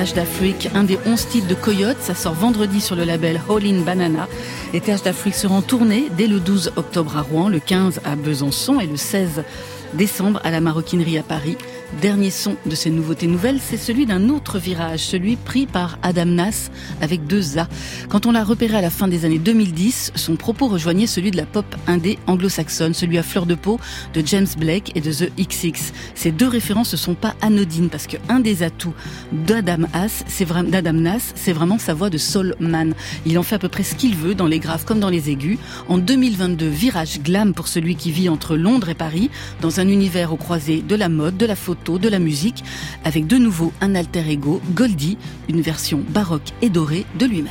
TH d'Afrique, un des 11 titres de Coyote, ça sort vendredi sur le label All in Banana. Et TH d'Afrique sera en tournée dès le 12 octobre à Rouen, le 15 à Besançon et le 16 décembre à la Maroquinerie à Paris. Dernier son de ces nouveautés nouvelles, c'est celui d'un autre virage, celui pris par Adam Nas avec deux A. Quand on l'a repéré à la fin des années 2010, son propos rejoignait celui de la pop indé anglo-saxonne, celui à fleur de peau de James Blake et de The XX. Ces deux références ne sont pas anodines parce que un des atouts d'Adam Nas, c'est vraiment, sa voix de soul man. Il en fait à peu près ce qu'il veut dans les graves comme dans les aigus. En 2022, virage glam pour celui qui vit entre Londres et Paris, dans un univers au croisé de la mode, de la photo, de la musique, avec de nouveau un alter ego, Goldie, une version baroque et dorée de lui-même.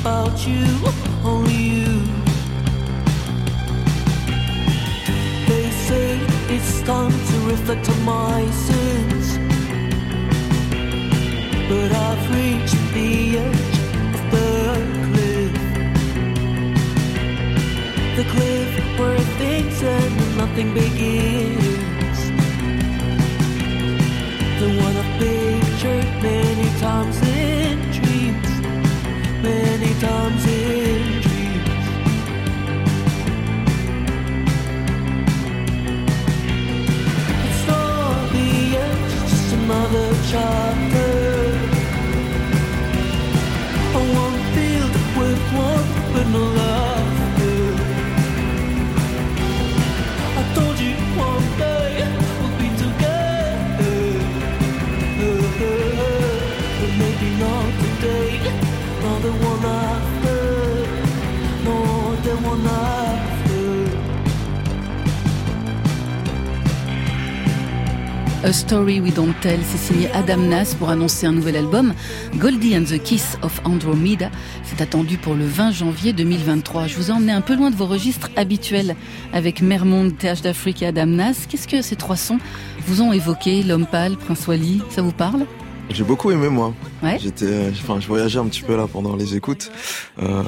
About you, only you. They say it's time to reflect on my sins. But I've reached the edge of the cliff. The cliff where things end and nothing begins. The one I've pictured many times in. Many times in dreams. It's not the end, just another chapter. A one filled with warmth but no laughter. A Story We Don't Tell, c'est signé Adam Nas pour annoncer un nouvel album. Goldie and the Kiss of Andromeda, c'est attendu pour le 20 janvier 2023. Je vous ai emmené un peu loin de vos registres habituels avec Mermond, TH d'Afrique et Adam Nas. Qu'est-ce que ces trois sons vous ont évoqué? L'homme pâle, Prince Wally, ça vous parle? J'ai beaucoup aimé moi. Ouais. J'étais, euh, enfin, je voyageais un petit peu là pendant les écoutes. Euh,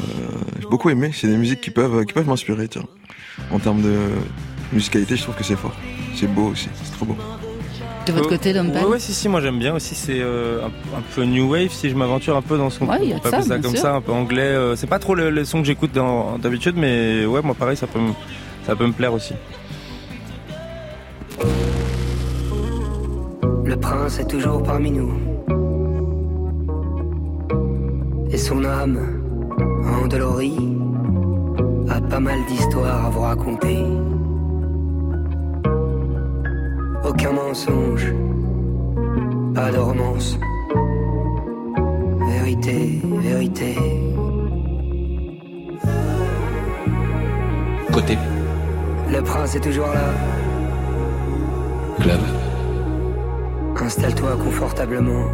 j'ai beaucoup aimé. C'est des musiques qui peuvent, qui peuvent m'inspirer. Tiens, en termes de musicalité, je trouve que c'est fort. C'est beau aussi. C'est trop beau. De votre Euh, côté, ouais, pâle ouais, si, si, moi j'aime bien aussi. C'est euh, un, un peu new wave si je m'aventure un peu dans son. Ouais, il y a de ça, bien comme sûr. ça, un peu anglais. euh, c'est pas trop le, le son que j'écoute d'habitude, mais ouais, moi pareil, ça peut, me, ça peut me plaire aussi. Le prince est toujours parmi nous. Et son âme, endolorie, a pas mal d'histoires à vous raconter. Aucun mensonge, pas de romance. Vérité, vérité. Côté Le prince est toujours là. club. Installe-toi confortablement.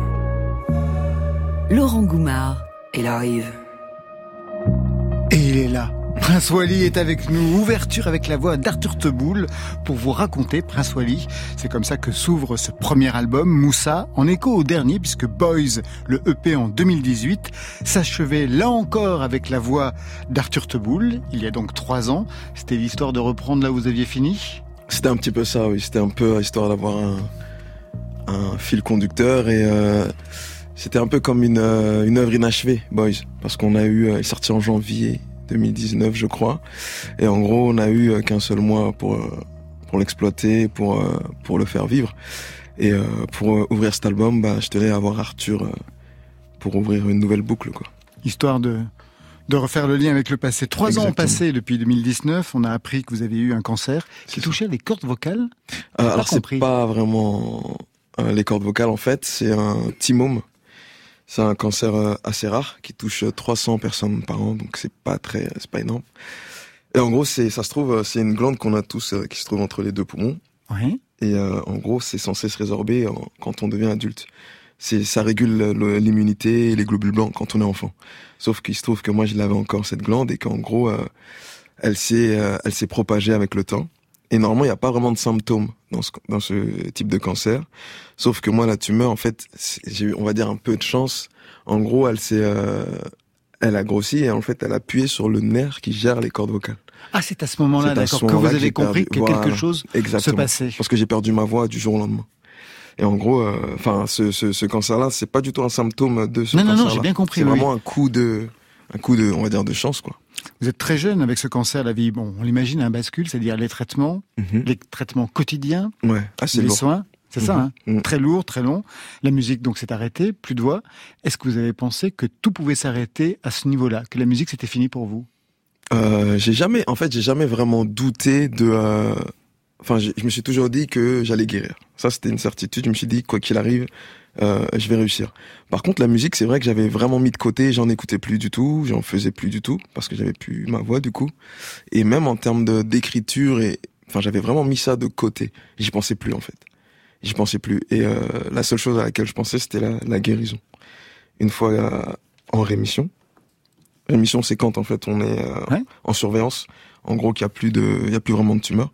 Laurent Goumard. Il arrive. Et il est là. Prince Wally est avec nous. Ouverture avec la voix d'Arthur Teboul pour vous raconter Prince Wally. C'est comme ça que s'ouvre ce premier album, Moussa, en écho au dernier puisque Boys, le EP en 2018, s'achevait là encore avec la voix d'Arthur Teboul. Il y a donc trois ans. C'était l'histoire de reprendre là où vous aviez fini? C'était un petit peu ça, oui. C'était un peu histoire d'avoir un, fil conducteur et euh, c'était un peu comme une, euh, une œuvre inachevée, Boys, parce qu'on a eu, euh, il est sorti en janvier 2019, je crois, et en gros, on a eu euh, qu'un seul mois pour euh, pour l'exploiter, pour euh, pour le faire vivre. Et pour ouvrir cet album, bah, je tenais à avoir Arthur pour ouvrir une nouvelle boucle, quoi. Histoire de, de refaire le lien avec le passé. Trois ans ont passé depuis 2019. On a appris que vous avez eu un cancer qui touchait les cordes vocales. Euh, alors c'est pas vraiment euh, les cordes vocales en fait, c'est un timome. C'est un cancer euh, assez rare qui touche euh, 300 personnes par an, donc c'est pas très, c'est pas énorme. Et en gros, c'est, ça se trouve, euh, c'est une glande qu'on a tous euh, qui se trouve entre les deux poumons. Oui. Et euh, en gros, c'est censé se résorber en- quand on devient adulte. C'est, ça régule le- l'immunité et les globules blancs quand on est enfant. Sauf qu'il se trouve que moi, je l'avais encore cette glande et qu'en gros, euh, elle s'est, euh, elle s'est propagée avec le temps. Et normalement, il n'y a pas vraiment de symptômes dans ce, dans ce type de cancer. Sauf que moi, la tumeur, en fait, j'ai eu, on va dire, un peu de chance. En gros, elle s'est, euh, elle a grossi et en fait, elle a appuyé sur le nerf qui gère les cordes vocales. Ah, c'est à ce moment-là, C'est d'accord, ce que vous avez compris perdu- que quelque voilà, chose se exactement. passait. Parce que j'ai perdu ma voix du jour au lendemain. Et en gros, euh, enfin, ce, ce, ce cancer-là, c'est pas du tout un symptôme de ce Non, non, non, cancer-là. j'ai bien compris, C'est oui. vraiment un coup de, un coup de, on va dire, de chance, quoi. Vous êtes très jeune avec ce cancer, la vie, bon, on l'imagine, un bascule, c'est-à-dire les traitements, les traitements quotidiens, Ouais. Ah, les lourd. soins, c'est ça, Mhm. hein très lourd, très long. La musique, donc, s'est arrêtée, plus de voix. Est-ce que vous avez pensé que tout pouvait s'arrêter à ce niveau-là, que la musique, c'était fini pour vous? Euh, j'ai jamais, en fait, j'ai jamais vraiment douté de. euh, Enfin, je me suis toujours dit que j'allais guérir. Ça, c'était une certitude. Je me suis dit, quoi qu'il arrive, euh, je vais réussir. Par contre, la musique, c'est vrai que j'avais vraiment mis de côté. J'en écoutais plus du tout. J'en faisais plus du tout parce que j'avais plus ma voix du coup. Et même en termes de d'écriture et, enfin, j'avais vraiment mis ça de côté. J'y pensais plus en fait. J'y pensais plus. Et euh, la seule chose à laquelle je pensais, c'était la, la guérison. Une fois euh, en rémission. Rémission, c'est quand en fait on est euh, en surveillance. En gros, qu'il y a plus de, il y a plus vraiment de tumeur.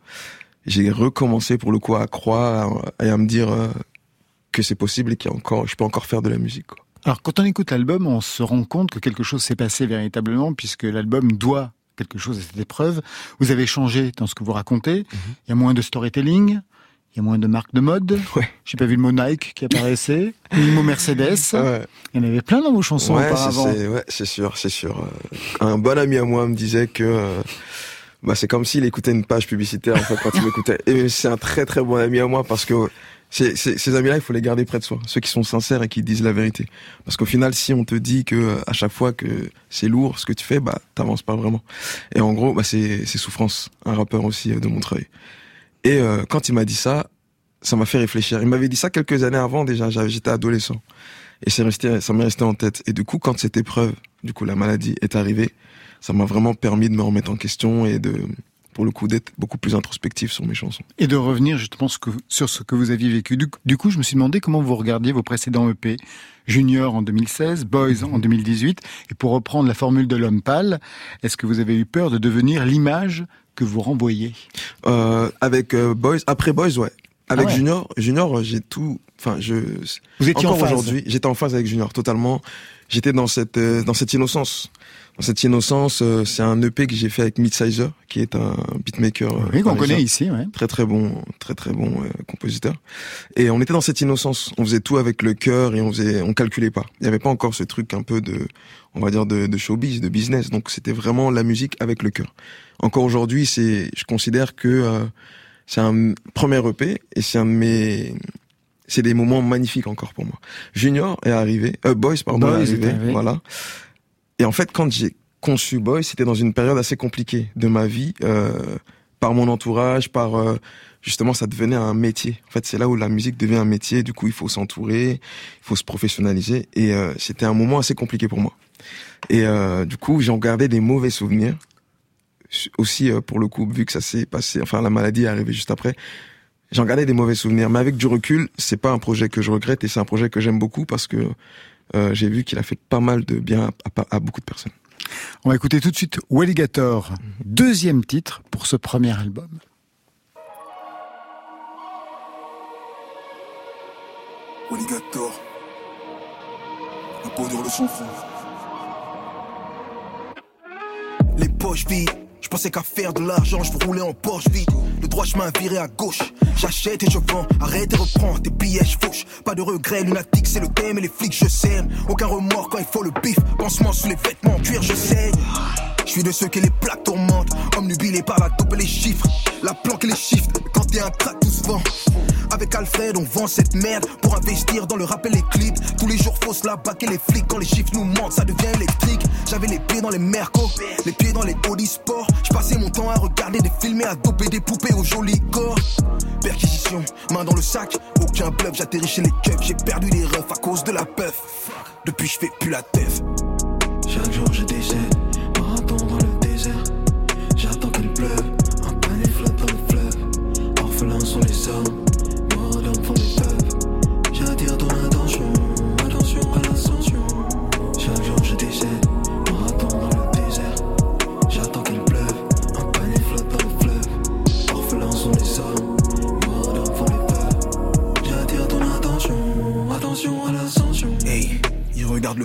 J'ai recommencé pour le coup à croire et à me dire euh, que c'est possible et qu'il encore, je peux encore faire de la musique. Quoi. Alors, quand on écoute l'album, on se rend compte que quelque chose s'est passé véritablement, puisque l'album doit quelque chose à cette épreuve. Vous avez changé dans ce que vous racontez. Mhm. Il y a moins de storytelling. Il y a moins de marques de mode. <laughs> J'ai pas vu le mot Nike qui apparaissait, ni le mot Mercedes. <laughs> Il y en avait plein dans vos chansons Ouais, auparavant. ouais, c'est sûr, c'est sûr. Euh, Un bon ami à moi me disait que euh, bah, c'est comme s'il écoutait une page publicitaire en fait quand il <laughs> m'écoutait. Et c'est un très très bon ami à moi parce que c'est- c'est- ces amis-là, il faut les garder près de soi, ceux qui sont sincères et qui disent la vérité. Parce qu'au final, si on te dit que euh, à chaque fois que c'est lourd ce que tu fais, bah t'avances pas vraiment. Et en gros, bah c'est souffrance, un rappeur aussi euh, de Montreuil. Et euh, quand il m'a dit ça, ça m'a fait réfléchir. Il m'avait dit ça quelques années avant déjà. J'étais adolescent. Et c'est resté, ça m'est resté en tête. Et du coup, quand cette épreuve, du coup, la maladie est arrivée, ça m'a vraiment permis de me remettre en question et de, pour le coup, d'être beaucoup plus introspectif sur mes chansons. Et de revenir justement sur ce que vous aviez vécu. Du, coup, je me suis demandé comment vous regardiez vos précédents EP. Junior en 2016, Boys en 2018. Et pour reprendre la formule de l'homme pâle, est-ce que vous avez eu peur de devenir l'image que vous renvoyez? Euh, avec euh, Boys, après Boys, ouais. Avec Ah ouais. Junior, Junior, j'ai tout, enfin, je, Vous étiez encore en phase. aujourd'hui, j'étais en phase avec Junior, totalement. J'étais dans cette, euh, dans cette innocence. Dans cette innocence, euh, c'est un EP que j'ai fait avec Midsizer, qui est un beatmaker. euh, Oui, qu'on connaît ici, ouais. Très très bon, très très bon euh, compositeur. Et on était dans cette innocence. On faisait tout avec le cœur et on faisait, on calculait pas. Il n'y avait pas encore ce truc un peu de, on va dire de, de showbiz, de business. Donc c'était vraiment la musique avec le cœur. Encore aujourd'hui, c'est, je considère que euh, c'est un premier EP et c'est un de mes, c'est des moments magnifiques encore pour moi. Junior est arrivé, euh, Boys pardon Boys est arrivé. voilà. Et en fait, quand j'ai conçu Boys, c'était dans une période assez compliquée de ma vie, euh, par mon entourage, par euh, justement, ça devenait un métier. En fait, c'est là où la musique devient un métier. Du coup, il faut s'entourer, il faut se professionnaliser. Et euh, c'était un moment assez compliqué pour moi. Et euh, du coup, j'en gardais des mauvais souvenirs. Aussi, euh, pour le coup, vu que ça s'est passé, enfin, la maladie est arrivée juste après. J'en gardais des mauvais souvenirs, mais avec du recul, c'est pas un projet que je regrette et c'est un projet que j'aime beaucoup parce que j'ai vu qu'il a fait pas mal de bien à, à- à beaucoup de personnes. On va écouter tout de suite Walligator, deuxième titre pour ce premier album. Alligator. La peau dure le sang fond. Les poches vides. Je pensais qu'à faire de l'argent, je rouler en Porsche vide. Le droit chemin viré à gauche. J'achète et je vends, arrête et reprends tes billets, je. Pas de regret, lunatique, c'est le thème et les flics, je sème. Aucun remords quand il faut le bif. Pansement sous les vêtements, en cuir, je saigne. Je suis de ceux qui les plaques tourmentent. Omnubilés par la et les chiffres. La planque et les chiffres. Quand t'es un crack, tout se vend. Avec Alfred, on vend cette merde pour investir dans le rap et les clips. Tous les jours, faut se la baquer les flics. Quand les chiffres nous mentent, ça devient électrique. J'avais les pieds dans les mercos, les pieds dans les Audi Sport. Je passais mon temps à regarder des films et à doper des poupées au joli corps. Perquisition, main dans le sac, aucun bluff. J'atterris chez les keufs, j'ai perdu les refs à cause de la puff. Depuis, je fais plus la teuf. Chaque jour je décède,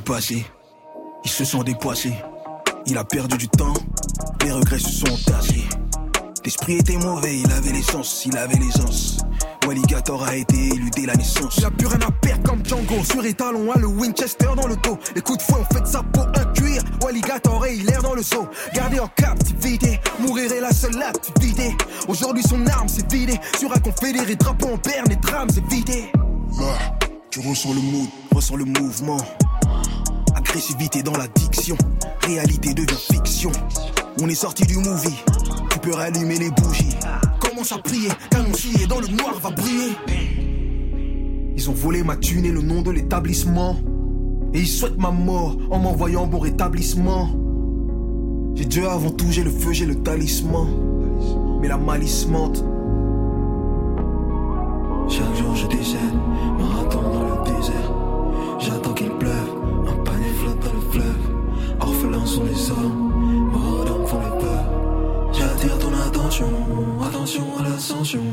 passé. Il se sent dépassé. Il a perdu du temps. Les regrets se sont tassés. L'esprit était mauvais, il avait l'essence, il avait l'aisance. Walligator a été élu dès la naissance. Il a plus rien à perdre comme Django. Sur étalon, a le Winchester dans le dos. Les coups de fouet ont fait de sa peau un cuir. Walligator et il erre dans le seau. Gardé en captivité, mourir est la seule activité. Aujourd'hui, son arme s'est vidée. Sur un confédéré, drapeau en berne et drame s'est vidé. Là, tu ressens le mood. Ressens le mouvement. Agressivité dans l'addiction. Réalité devient fiction. On est sorti du movie. Tu peux rallumer les bougies. Commence à prier, canon scié dans le noir va briller. Ils ont volé ma thune et le nom de l'établissement. Et ils souhaitent ma mort en m'envoyant bon rétablissement. J'ai Dieu avant tout, j'ai le feu, j'ai le talisman. Mais la malice mente. Chaque jour je décède, marathon dans le désert. Sont les hommes, morts d'hommes font le peur. J'attire ton attention, attention à l'ascension.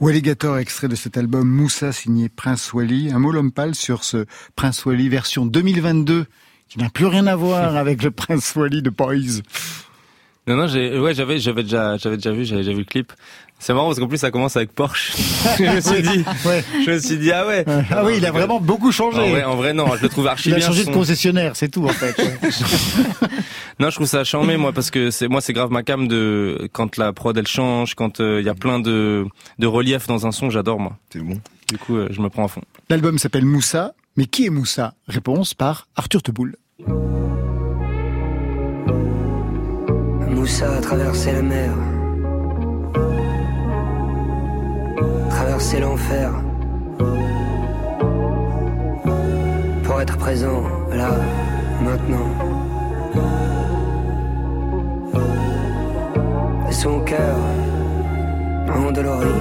Walligator, extrait de cet album Moussa signé Prince Wally. Un mot Lompal sur ce Prince Wally version 2022 qui n'a plus rien à voir <laughs> avec le Prince Wally de Poise. Non, non, j'ai, ouais, j'avais, j'avais déjà, j'avais déjà vu, j'avais déjà vu le clip. C'est marrant parce qu'en plus ça commence avec Porsche. <laughs> je me suis dit, je me suis dit ah ouais. Ah oui, il a vraiment beaucoup changé. En vrai, en vrai non, je le trouve archi Il a bien. changé de concessionnaire, c'est tout en fait. <laughs> Non, je trouve ça charmé moi parce que c'est moi c'est grave ma cam de quand la prod elle change, quand euh, il y a plein de de relief dans un son, j'adore moi. C'est bon. Du coup, euh, je me prends à fond. L'album s'appelle Moussa, mais qui est Moussa? Réponse par Arthur Teboul. Moussa a traversé la mer, traversé l'enfer, pour être présent là, maintenant. Son cœur, endolori,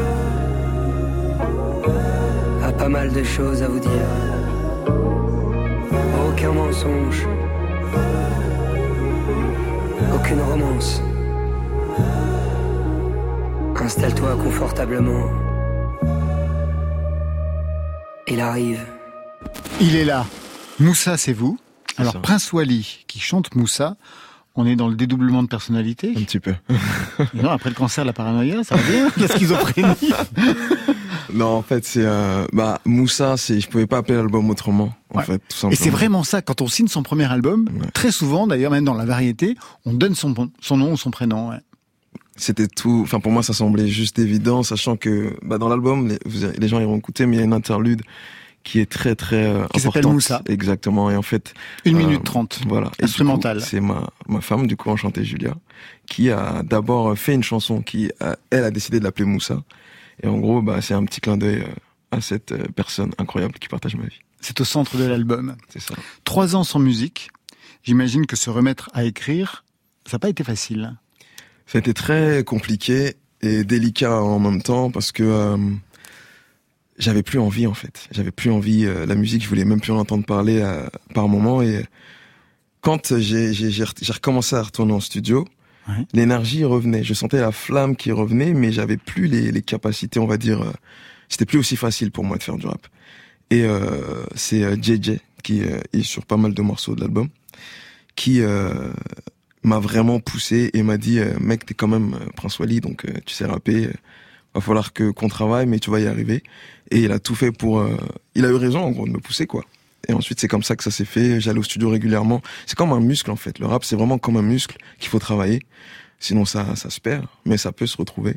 a pas mal de choses à vous dire. Aucun mensonge. Aucune romance. Installe-toi confortablement. Il arrive. Il est là. Moussa, c'est vous. Alors. Prince Wally qui chante Moussa. On est dans le dédoublement de personnalité. Un petit peu. <laughs> Non, après le cancer, la paranoïa, ça va bien. <laughs> La schizophrénie. <laughs> Non, en fait, c'est euh, bah Moussa, c'est je pouvais pas appeler l'album autrement. En Ouais. fait, tout Et simplement. c'est vraiment ça. Quand on signe son premier album, très souvent, d'ailleurs, même dans la variété, on donne son, son nom ou son prénom. ouais. C'était tout. Enfin, pour moi, ça semblait juste évident, sachant que bah, dans l'album, les, les gens iront écouter, mais il y a une interlude qui est très très euh, Qui s'appelle. Moussa. Exactement. Et en fait, Une euh, minute trente. Voilà. Du coup, Instrumentale. C'est ma ma femme, du coup, enchantée Julia, qui a d'abord fait une chanson qui, a- elle, a décidé de l'appeler Moussa. Et en gros, bah, c'est un petit clin d'œil euh, à cette euh, personne incroyable qui partage ma vie. C'est au centre de l'album. C'est ça. Trois ans sans musique. J'imagine que se remettre à écrire, ça n'a pas été facile. Ça a été très compliqué et délicat en même temps parce que euh, j'avais plus envie en fait. J'avais plus envie. euh, la musique, je voulais même plus en entendre parler euh, par moment. Et quand j'ai j'ai j'ai j'ai recommencé à retourner en studio, Ouais. l'énergie revenait. Je sentais la flamme qui revenait, mais j'avais plus les, les capacités, on va dire. euh, C'était plus aussi facile pour moi de faire du rap. Et euh, c'est euh, JJ qui euh, est sur pas mal de morceaux de l'album, qui euh, m'a vraiment poussé et m'a dit euh, mec t'es quand même euh, Prince Wally donc euh, tu sais rapper euh, va falloir que qu'on travaille mais tu vas y arriver. Et il a tout fait pour euh, il a eu raison en gros de me pousser quoi. Et ensuite c'est comme ça que ça s'est fait. J'allais au studio régulièrement. C'est comme un muscle en fait. Le rap c'est vraiment comme un muscle qu'il faut travailler. Sinon ça ça se perd mais ça peut se retrouver.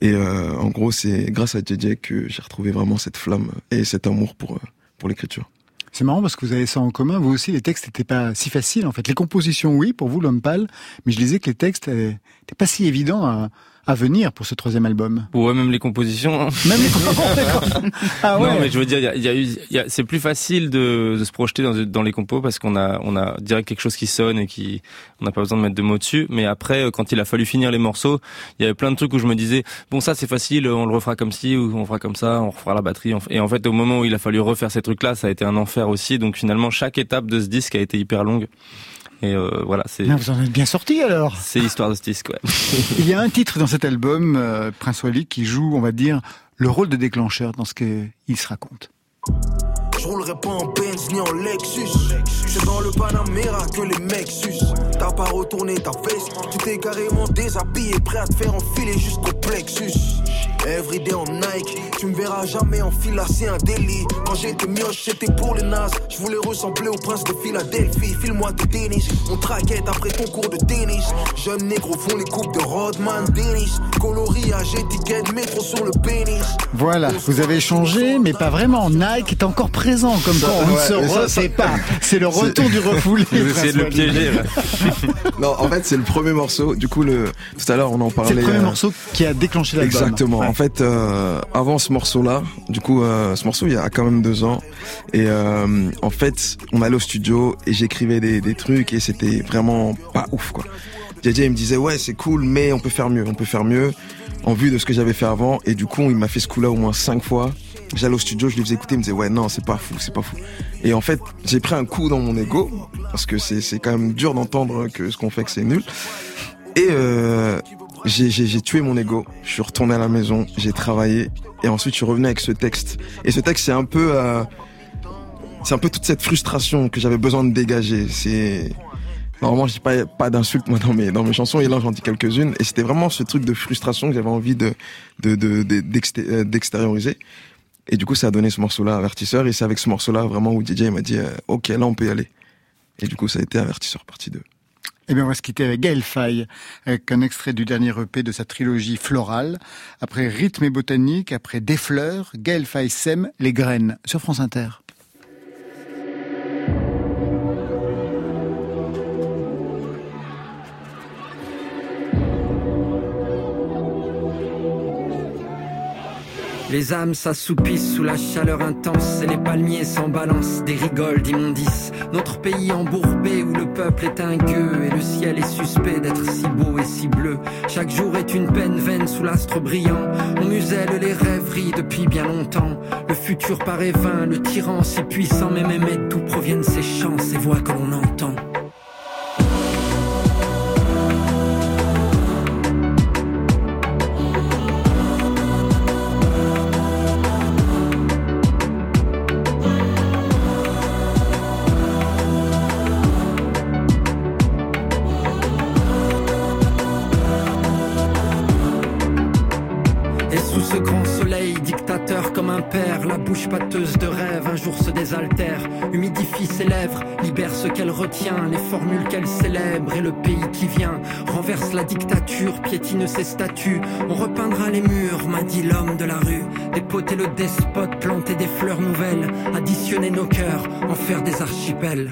Et euh, en gros c'est grâce à JJ que j'ai retrouvé vraiment cette flamme et cet amour pour euh, pour l'écriture. C'est marrant parce que vous avez ça en commun. Vous aussi, les textes n'étaient pas si faciles. En fait, les compositions, oui, pour vous, l'homme pâle. Mais je disais que les textes n'étaient pas si évidents à, à venir pour ce troisième album. Ouais, même les compositions. hein. Même les <laughs> Ah ouais. Non, mais je veux dire, y a, y a y a- c'est plus facile de, de se projeter dans, dans les compos parce qu'on a, on a direct quelque chose qui sonne et qui, on n'a pas besoin de mettre de mots dessus. Mais après, euh, quand il a fallu finir les morceaux, il y avait plein de trucs où je me disais, bon, ça c'est facile, on le refera comme ci ou on fera comme ça, on refera la batterie. on Et en fait, au moment où il a fallu refaire ces trucs-là, ça a été un enfer aussi. Donc finalement, chaque étape de ce disque a été hyper longue. Et euh, voilà, c'est, vous en êtes bien sorti alors. c'est l'histoire de ce disque, ouais. <laughs> Il y a un titre dans cet album, euh, Prince Wally, qui joue, on va dire, le rôle de déclencheur dans ce qu'il se raconte. Je roule volerai pas en Benz ni en Lexus. C'est dans le Panamera que les mecs sucent. T'as pas retourné ta veste, tu t'es carrément déshabillé, prêt à te faire enfiler jusqu'au plexus. Everyday en Nike, tu me verras jamais en fila, c'est un délit. Quand j'étais mioche, c'était pour les nazes. Je voulais ressembler au prince de Philadelphie. File-moi tes tennis, on traquette après ton cours de tennis. Jeunes négros font les coupes de Rodman, Dennis. Coloriage, étiquette, métro sur le pénis. Voilà, vous avez changé, mais pas vraiment. Nike est encore présent, comme quoi on ne Ouais, se ça, refait ça- pas. C'est le retour du refoulé. Vous essayez de le piéger, là. <laughs> non, en fait, c'est le premier morceau. Du coup, le, tout à l'heure, on en parlait. C'est le premier euh, morceau qui a déclenché l'album. Exactement. Ouais. En fait, euh, avant ce morceau-là, du coup, euh, ce morceau, il y a quand même deux ans. Et euh, en fait, on allait au studio et j'écrivais des, des trucs et c'était vraiment pas ouf, quoi. JJ, il me disait, ouais, c'est cool, mais on peut faire mieux, on peut faire mieux, en vue de ce que j'avais fait avant. Et du coup, il m'a fait ce coup-là au moins cinq fois. J'allais au studio, je lui faisais écouter, il me disait, ouais, non, c'est pas fou, c'est pas fou. Et en fait, j'ai pris un coup dans mon ego, parce que c'est c'est quand même dur d'entendre que ce qu'on fait, que c'est nul. Et euh, j'ai tué mon ego. Je suis retourné à la maison, j'ai travaillé et ensuite je suis revenu avec ce texte. Et ce texte, c'est un peu, euh, c'est un peu toute cette frustration que j'avais besoin de dégager. C'est normalement je dis pas pas d'insultes moi dans mes dans mes chansons et là j'en dis quelques-unes et c'était vraiment ce truc de frustration que j'avais envie de de de- de- d'exté- euh, d'extérioriser. Et du coup, ça a donné ce morceau-là, Avertisseur. Et c'est avec ce morceau-là vraiment où DJ m'a dit, euh, OK, là, on peut y aller. Et du coup, ça a été Avertisseur partie 2. Eh bien, on va se quitter avec Gaël Faye, avec un extrait du dernier EP de sa trilogie Florale. Après Rythme et Botanique, après Des Fleurs, Gaël Faye sème les graines sur France Inter. Les âmes s'assoupissent sous la chaleur intense et les palmiers s'en balancent des rigoles d'immondices. Notre pays embourbé où le peuple est un gueux et le ciel est suspect d'être si beau et si bleu. Chaque jour est une peine vaine sous l'astre brillant. On muselle les rêveries depuis bien longtemps. Le futur paraît vain, le tyran si puissant, mais même d'où proviennent ces chants, ces voix que l'on entend? Désaltère, humidifie ses lèvres, libère ce qu'elle retient, les formules qu'elle célèbre et le pays qui vient, renverse la dictature, piétine ses statues, on repeindra les murs, m'a dit l'homme de la rue, dépoter le despote, planter des fleurs nouvelles, additionner nos cœurs, en faire des archipels.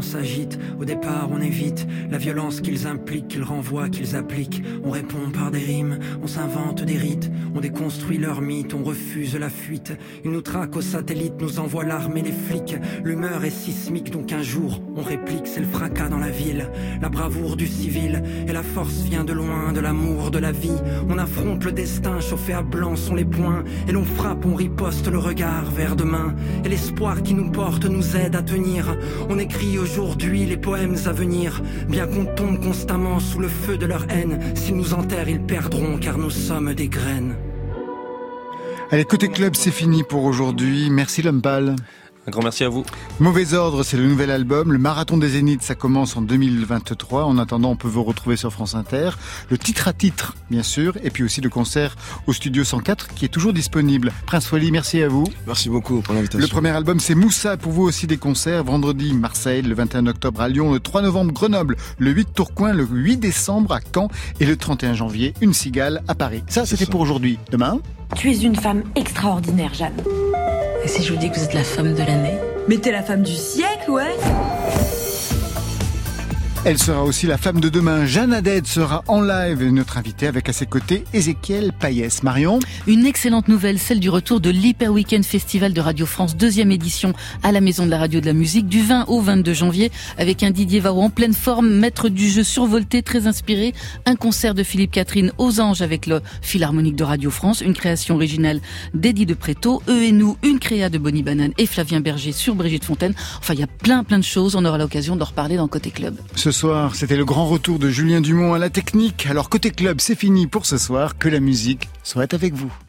S'agite. Au départ, la violence qu'ils impliquent, qu'ils renvoient, qu'ils appliquent. On répond par des rimes, on s'invente des rites, on déconstruit leurs mythes, on refuse la fuite. Ils nous traquent aux satellites, nous envoient l'armée, les flics. L'humeur est sismique, donc un jour, on réplique, c'est le fracas dans la ville. La bravoure du civil, et la force vient de loin, de l'amour, de la vie. On affronte le destin, chauffé à blanc sont les poings. Et l'on frappe, on riposte le regard vers demain. Et l'espoir qui nous porte nous aide à tenir. On écrit aujourd'hui les poèmes à venir. Bien qu'on tombe constamment sous le feu de leur haine, s'ils nous enterrent, ils perdront car nous sommes des graines. Allez, côté club, c'est fini pour aujourd'hui. Merci l'homme pâle. Un grand merci à vous. Mauvais ordre, c'est le nouvel album. Le marathon des Zéniths, ça commence en 2023. En attendant, on peut vous retrouver sur France Inter. Le titre à titre, bien sûr, et puis aussi le concert au Studio 104 qui est toujours disponible. Prince Wally, merci à vous. Merci beaucoup pour l'invitation. Le premier album, c'est Moussa. Pour vous aussi des concerts. Vendredi, Marseille, le 21 octobre à Lyon, le 3 novembre, Grenoble, le 8 Tourcoing, le 8 décembre à Caen et le 31 janvier, une cigale à Paris. Ça, c'était pour aujourd'hui. Demain? Tu es une femme extraordinaire, Jeanne. Et si je vous dis que vous êtes la femme de l'année Mais t'es la femme du siècle, ouais Elle sera aussi la femme de demain. Jeanne Haddad sera en live, notre invitée avec à ses côtés Ézéchiel Payès. Marion Une excellente nouvelle, celle du retour de l'Hyper Weekend Festival de Radio France, deuxième édition à la Maison de la Radio de la Musique, du 20 au 22 janvier, avec un Didier Varro en pleine forme, maître du jeu survolté, très inspiré, un concert de Philippe Catherine aux Anges avec le Philharmonique de Radio France, une création originale d'Eddie de Préto, Eux et nous, une créa de Bonnie Banane et Flavien Berger sur Brigitte Fontaine. Enfin, il y a plein plein de choses, on aura l'occasion d'en reparler dans Côté Club. Ce soir, c'était le grand retour de Julien Dumont à la technique. Alors côté club, c'est fini pour ce soir. Que la musique soit avec vous.